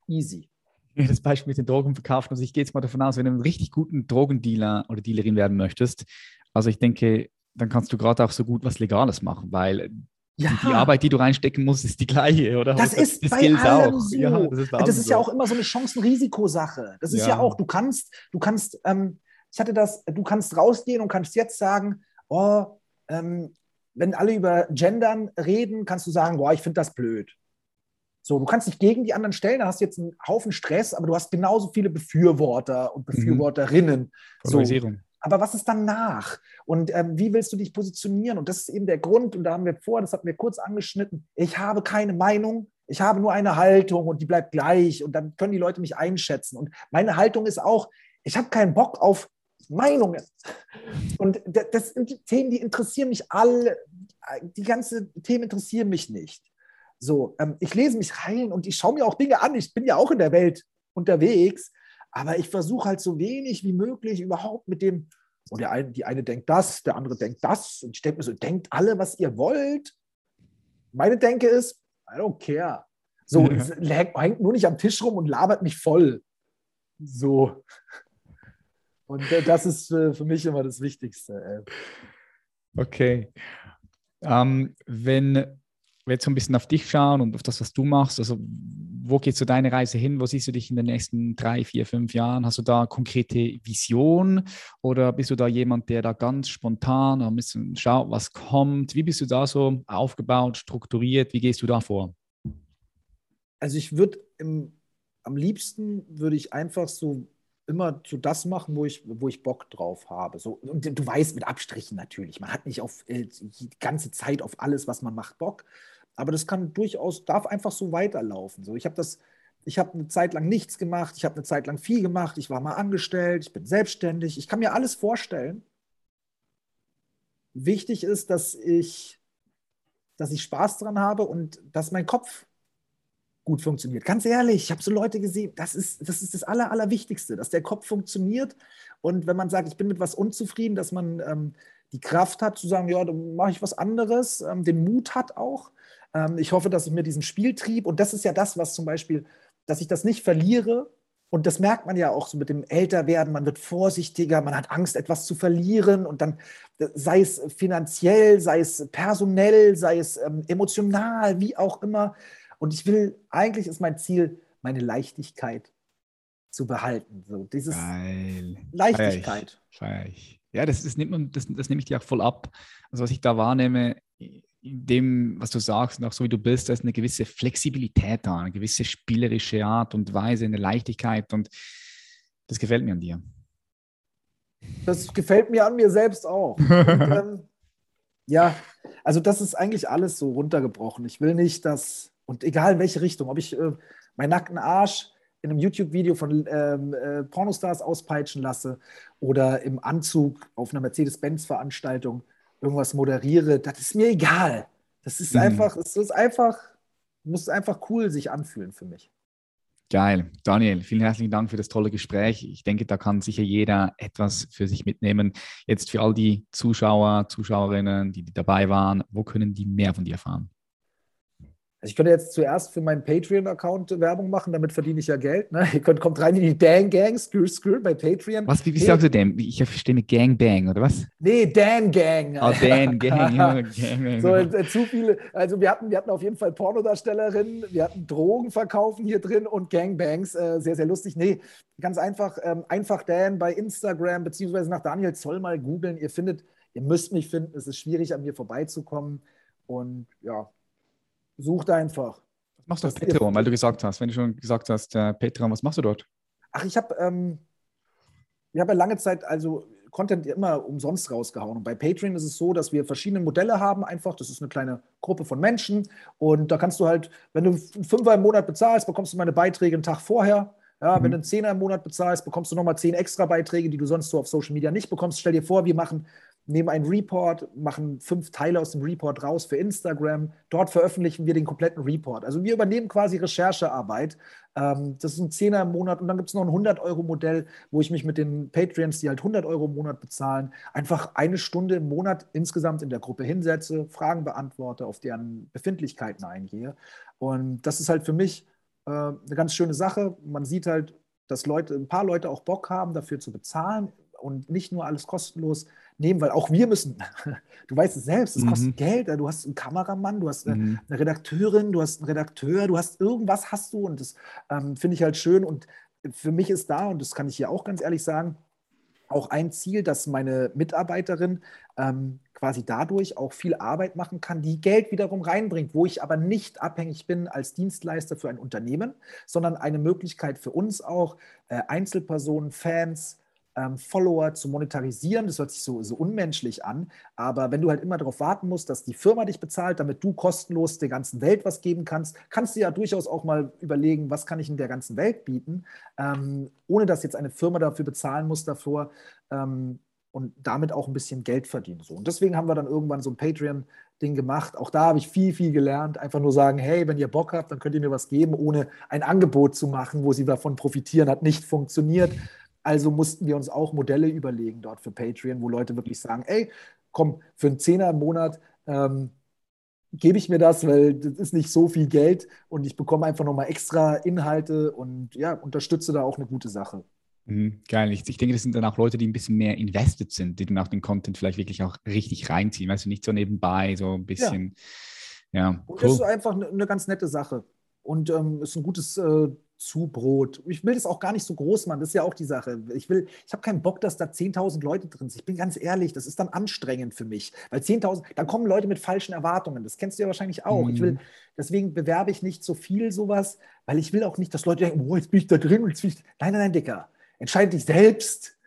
easy das Beispiel mit den Drogen verkaufen. Also ich gehe jetzt mal davon aus, wenn du einen richtig guten Drogendealer oder Dealerin werden möchtest, also ich denke, dann kannst du gerade auch so gut was Legales machen, weil ja. die, die, Arbeit, die du reinstecken musst, ist die gleiche, oder? Das, das ist das bei allem auch. so. Ja, das ist, das ist ja auch immer so eine Chancen-Risikosache. Das ist ja. ja. auch, du kannst, du kannst, ähm, ich hatte das, du kannst rausgehen und kannst jetzt sagen, oh, ähm, wenn alle über Gendern reden, kannst du sagen, boah, ich finde das blöd. So, du kannst dich gegen die anderen stellen, da hast du jetzt einen Haufen Stress, aber du hast genauso viele Befürworter und mhm. Befürworterinnen. Mhm. So. Aber was ist danach? Und ähm, wie willst du dich positionieren? Und das ist eben der Grund, und da haben wir vor, das hatten wir kurz angeschnitten, ich habe keine Meinung, ich habe nur eine Haltung und die bleibt gleich und dann können die Leute mich einschätzen. Und meine Haltung ist auch, ich habe keinen Bock auf Meinungen. Und das sind Themen, die interessieren mich alle, die ganzen Themen interessieren mich nicht. So, ähm, ich lese mich rein und ich schaue mir auch Dinge an. Ich bin ja auch in der Welt unterwegs, aber ich versuche halt so wenig wie möglich überhaupt mit dem, und der eine, die eine denkt das, der andere denkt das. Und ich denke mir so, denkt alle, was ihr wollt. Meine Denke ist, I don't care. So, ja. hängt nur nicht am Tisch rum und labert mich voll. So. Und äh, das ist äh, für mich immer das Wichtigste. Okay. Ähm, wenn wir jetzt so ein bisschen auf dich schauen und auf das, was du machst, also wo geht so deine Reise hin? Wo siehst du dich in den nächsten drei, vier, fünf Jahren? Hast du da konkrete Vision oder bist du da jemand, der da ganz spontan ein bisschen schaut, was kommt? Wie bist du da so aufgebaut, strukturiert? Wie gehst du da vor? Also ich würde am liebsten würde ich einfach so immer so das machen, wo ich, wo ich Bock drauf habe. So, und du weißt, mit Abstrichen natürlich. Man hat nicht auf äh, die ganze Zeit auf alles, was man macht, Bock. Aber das kann durchaus, darf einfach so weiterlaufen. So, ich habe das, ich habe eine Zeit lang nichts gemacht, ich habe eine Zeit lang viel gemacht, ich war mal angestellt, ich bin selbstständig, ich kann mir alles vorstellen. Wichtig ist, dass ich, dass ich Spaß dran habe und dass mein Kopf gut funktioniert. Ganz ehrlich, ich habe so Leute gesehen, das ist das, ist das Aller, Allerwichtigste, dass der Kopf funktioniert. Und wenn man sagt, ich bin mit was unzufrieden, dass man ähm, die Kraft hat zu sagen, ja, dann mache ich was anderes, ähm, den Mut hat auch. Ähm, ich hoffe, dass ich mir diesen Spieltrieb, und das ist ja das, was zum Beispiel, dass ich das nicht verliere. Und das merkt man ja auch so mit dem Älterwerden. Man wird vorsichtiger, man hat Angst, etwas zu verlieren. Und dann, äh, sei es finanziell, sei es personell, sei es ähm, emotional, wie auch immer, und ich will, eigentlich ist mein Ziel, meine Leichtigkeit zu behalten. So dieses Geil. Leichtigkeit. Feier ich. Feier ich. Ja, das, das, nimmt man, das, das nehme ich dir auch voll ab. Also was ich da wahrnehme, in dem, was du sagst, und auch so wie du bist, da ist eine gewisse Flexibilität da, eine gewisse spielerische Art und Weise, eine Leichtigkeit und das gefällt mir an dir. Das gefällt mir an mir selbst auch. Und, ähm, ja, also das ist eigentlich alles so runtergebrochen. Ich will nicht, dass, und egal in welche Richtung, ob ich äh, meinen nackten Arsch in einem YouTube-Video von ähm, äh, Pornostars auspeitschen lasse oder im Anzug auf einer Mercedes-Benz-Veranstaltung irgendwas moderiere, das ist mir egal. Das ist mhm. einfach, es ist einfach, muss einfach cool sich anfühlen für mich. Geil. Daniel, vielen herzlichen Dank für das tolle Gespräch. Ich denke, da kann sicher jeder etwas für sich mitnehmen. Jetzt für all die Zuschauer, Zuschauerinnen, die, die dabei waren, wo können die mehr von dir erfahren? Also ich könnte jetzt zuerst für meinen Patreon-Account Werbung machen, damit verdiene ich ja Geld. Ne? Ihr könnt, kommt rein in die Dan Gang, Skr Skr bei Patreon. Was, wie, wie hey. sagst du denn? Ich verstehe eine Gang Bang, oder was? Nee, Dan Gang. Oh, Dan Gang. ja, Gang. So, äh, zu viele, also wir hatten, wir hatten auf jeden Fall Pornodarstellerinnen, wir hatten Drogen verkaufen hier drin und Gangbangs, äh, sehr, sehr lustig. Nee, ganz einfach, ähm, einfach Dan bei Instagram, beziehungsweise nach Daniel Zoll mal googeln. Ihr findet, ihr müsst mich finden, es ist schwierig, an mir vorbeizukommen. Und ja, Sucht einfach. Was machst du auf Patreon, weil du gesagt hast, wenn du schon gesagt hast, äh, Patreon, was machst du dort? Ach, ich habe ähm, ich hab ja lange Zeit also Content immer umsonst rausgehauen. Und bei Patreon ist es so, dass wir verschiedene Modelle haben, einfach. Das ist eine kleine Gruppe von Menschen. Und da kannst du halt, wenn du einen Fünfer im Monat bezahlst, bekommst du meine Beiträge einen Tag vorher. Ja, mhm. wenn du einen Zehner im Monat bezahlst, bekommst du nochmal zehn extra Beiträge, die du sonst so auf Social Media nicht bekommst. Stell dir vor, wir machen nehmen einen Report, machen fünf Teile aus dem Report raus für Instagram. Dort veröffentlichen wir den kompletten Report. Also wir übernehmen quasi Recherchearbeit. Ähm, das ist ein Zehner im Monat und dann gibt es noch ein 100-Euro-Modell, wo ich mich mit den Patreons, die halt 100 Euro im Monat bezahlen, einfach eine Stunde im Monat insgesamt in der Gruppe hinsetze, Fragen beantworte, auf deren Befindlichkeiten eingehe. Und das ist halt für mich äh, eine ganz schöne Sache. Man sieht halt, dass Leute, ein paar Leute auch Bock haben, dafür zu bezahlen und nicht nur alles kostenlos nehmen, weil auch wir müssen, du weißt es selbst, es mhm. kostet Geld, du hast einen Kameramann, du hast eine, mhm. eine, Redakteurin, du hast einen Redakteur, du hast irgendwas hast du und das ähm, finde ich halt schön und für mich ist da, und das kann ich hier auch ganz ehrlich sagen, auch ein Ziel, dass meine Mitarbeiterin ähm, quasi dadurch auch viel Arbeit machen kann, die Geld wiederum reinbringt, wo ich aber nicht abhängig bin als Dienstleister für ein Unternehmen, sondern eine Möglichkeit für uns auch, äh, Einzelpersonen, Fans, ähm, Follower zu monetarisieren. Das hört sich so, so unmenschlich an. Aber wenn du halt immer darauf warten musst, dass die Firma dich bezahlt, damit du kostenlos der ganzen Welt was geben kannst, kannst du ja durchaus auch mal überlegen, was kann ich in der ganzen Welt bieten, ähm, ohne dass jetzt eine Firma dafür bezahlen muss davor. Ähm, und damit auch ein bisschen Geld verdienen. So. Und deswegen haben wir dann irgendwann so ein Patreon-Ding gemacht. Auch da habe ich viel, viel gelernt. Einfach nur sagen, hey, wenn ihr Bock habt, dann könnt ihr mir was geben, ohne ein Angebot zu machen, wo sie davon profitieren. Hat nicht funktioniert. Also mussten wir uns auch Modelle überlegen dort für Patreon, wo Leute wirklich sagen, ey, komm, für einen Zehner im Monat ähm, gebe ich mir das, weil das ist nicht so viel Geld und ich bekomme einfach nochmal extra Inhalte und ja, unterstütze da auch eine gute Sache. Mhm, geil. Ich, ich, denke, das sind dann auch Leute, die ein bisschen mehr invested sind, die dann auch den Content vielleicht wirklich auch richtig reinziehen. Weißt du, nicht so nebenbei, so ein bisschen. Ja. ja und cool. das ist einfach eine, eine, ganz nette Sache. Und ähm, ist ein gutes äh, Zubrot. Ich will das auch gar nicht so groß machen, das ist ja auch die Sache. Ich will, ich habe keinen Bock, dass da 10.000 Leute drin sind. Ich bin ganz ehrlich, das ist dann anstrengend für mich, weil 10.000, dann kommen Leute mit falschen Erwartungen. Das kennst du ja wahrscheinlich auch. Mhm. Ich will, mhm. deswegen bewerbe ich nicht so viel sowas, weil ich will auch nicht, dass Leute denken, oh, jetzt bin ich da drin und jetzt bin ich. Nein, nein, nein, Dicker. Entscheide dich selbst.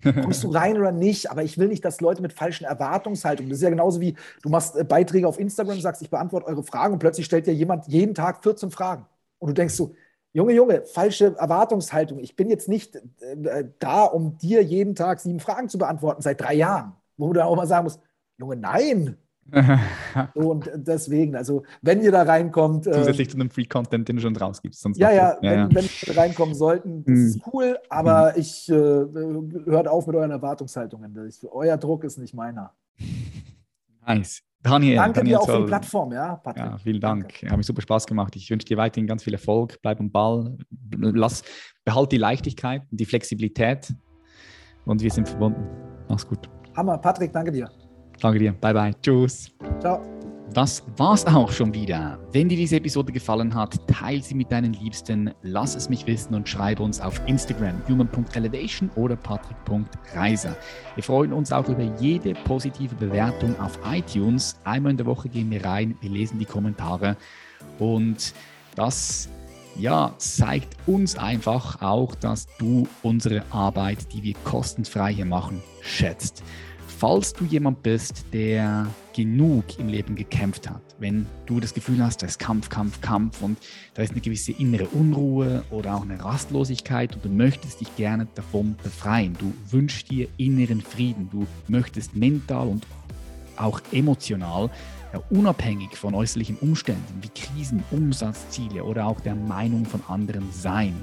Kommst du rein oder nicht? Aber ich will nicht, dass Leute mit falschen Erwartungshaltungen, das ist ja genauso wie du machst äh, Beiträge auf Instagram, sagst, ich beantworte eure Fragen und plötzlich stellt dir jemand jeden Tag 14 Fragen. Und du denkst so, Junge, Junge, falsche Erwartungshaltung. Ich bin jetzt nicht äh, da, um dir jeden Tag sieben Fragen zu beantworten seit drei Jahren, wo du dann auch mal sagen musst, Junge, nein. so, und deswegen, also wenn ihr da reinkommt. Äh, Zusätzlich äh, zu einem Free-Content, den du schon rausgibst. Sonst ja, ja, ja, wenn, ja. wenn wir reinkommen sollten, das ist hm. cool, aber mhm. ich äh, hört auf mit euren Erwartungshaltungen. Euer Druck ist nicht meiner. Nice. Daniel, Danke Daniel dir auch für die Plattform, ja, Patrick. Ja, vielen Dank. Danke. Hat mich super Spaß gemacht. Ich wünsche dir weiterhin ganz viel Erfolg. Bleib am Ball. Lass, behalt die Leichtigkeit die Flexibilität. Und wir sind verbunden. Mach's gut. Hammer. Patrick, danke dir. Danke dir. Bye, bye. Tschüss. Ciao. Das war's auch schon wieder. Wenn dir diese Episode gefallen hat, teile sie mit deinen Liebsten, lass es mich wissen und schreibe uns auf Instagram human.elevation oder patrick.reiser. Wir freuen uns auch über jede positive Bewertung auf iTunes. Einmal in der Woche gehen wir rein, wir lesen die Kommentare und das ja, zeigt uns einfach auch, dass du unsere Arbeit, die wir kostenfrei hier machen, schätzt. Falls du jemand bist, der genug im Leben gekämpft hat, wenn du das Gefühl hast, da ist Kampf, Kampf, Kampf und da ist eine gewisse innere Unruhe oder auch eine Rastlosigkeit und du möchtest dich gerne davon befreien, du wünschst dir inneren Frieden, du möchtest mental und auch emotional ja, unabhängig von äußerlichen Umständen wie Krisen, Umsatzziele oder auch der Meinung von anderen sein.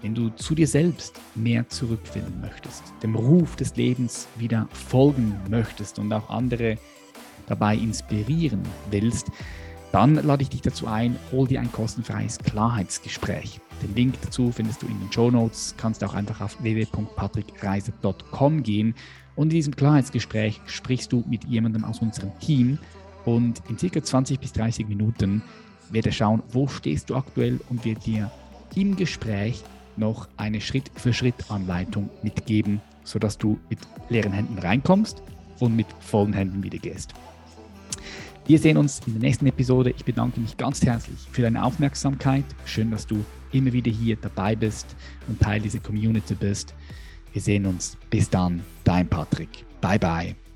Wenn du zu dir selbst mehr zurückfinden möchtest, dem Ruf des Lebens wieder folgen möchtest und auch andere dabei inspirieren willst, dann lade ich dich dazu ein, hol dir ein kostenfreies Klarheitsgespräch. Den Link dazu findest du in den Show Notes. Kannst auch einfach auf www.patrickreise.com gehen und in diesem Klarheitsgespräch sprichst du mit jemandem aus unserem Team und in circa 20 bis 30 Minuten wird er schauen, wo stehst du aktuell und wird dir im Gespräch noch eine Schritt-für-Schritt-Anleitung mitgeben, sodass du mit leeren Händen reinkommst und mit vollen Händen wieder gehst. Wir sehen uns in der nächsten Episode. Ich bedanke mich ganz herzlich für deine Aufmerksamkeit. Schön, dass du immer wieder hier dabei bist und Teil dieser Community bist. Wir sehen uns. Bis dann, dein Patrick. Bye bye.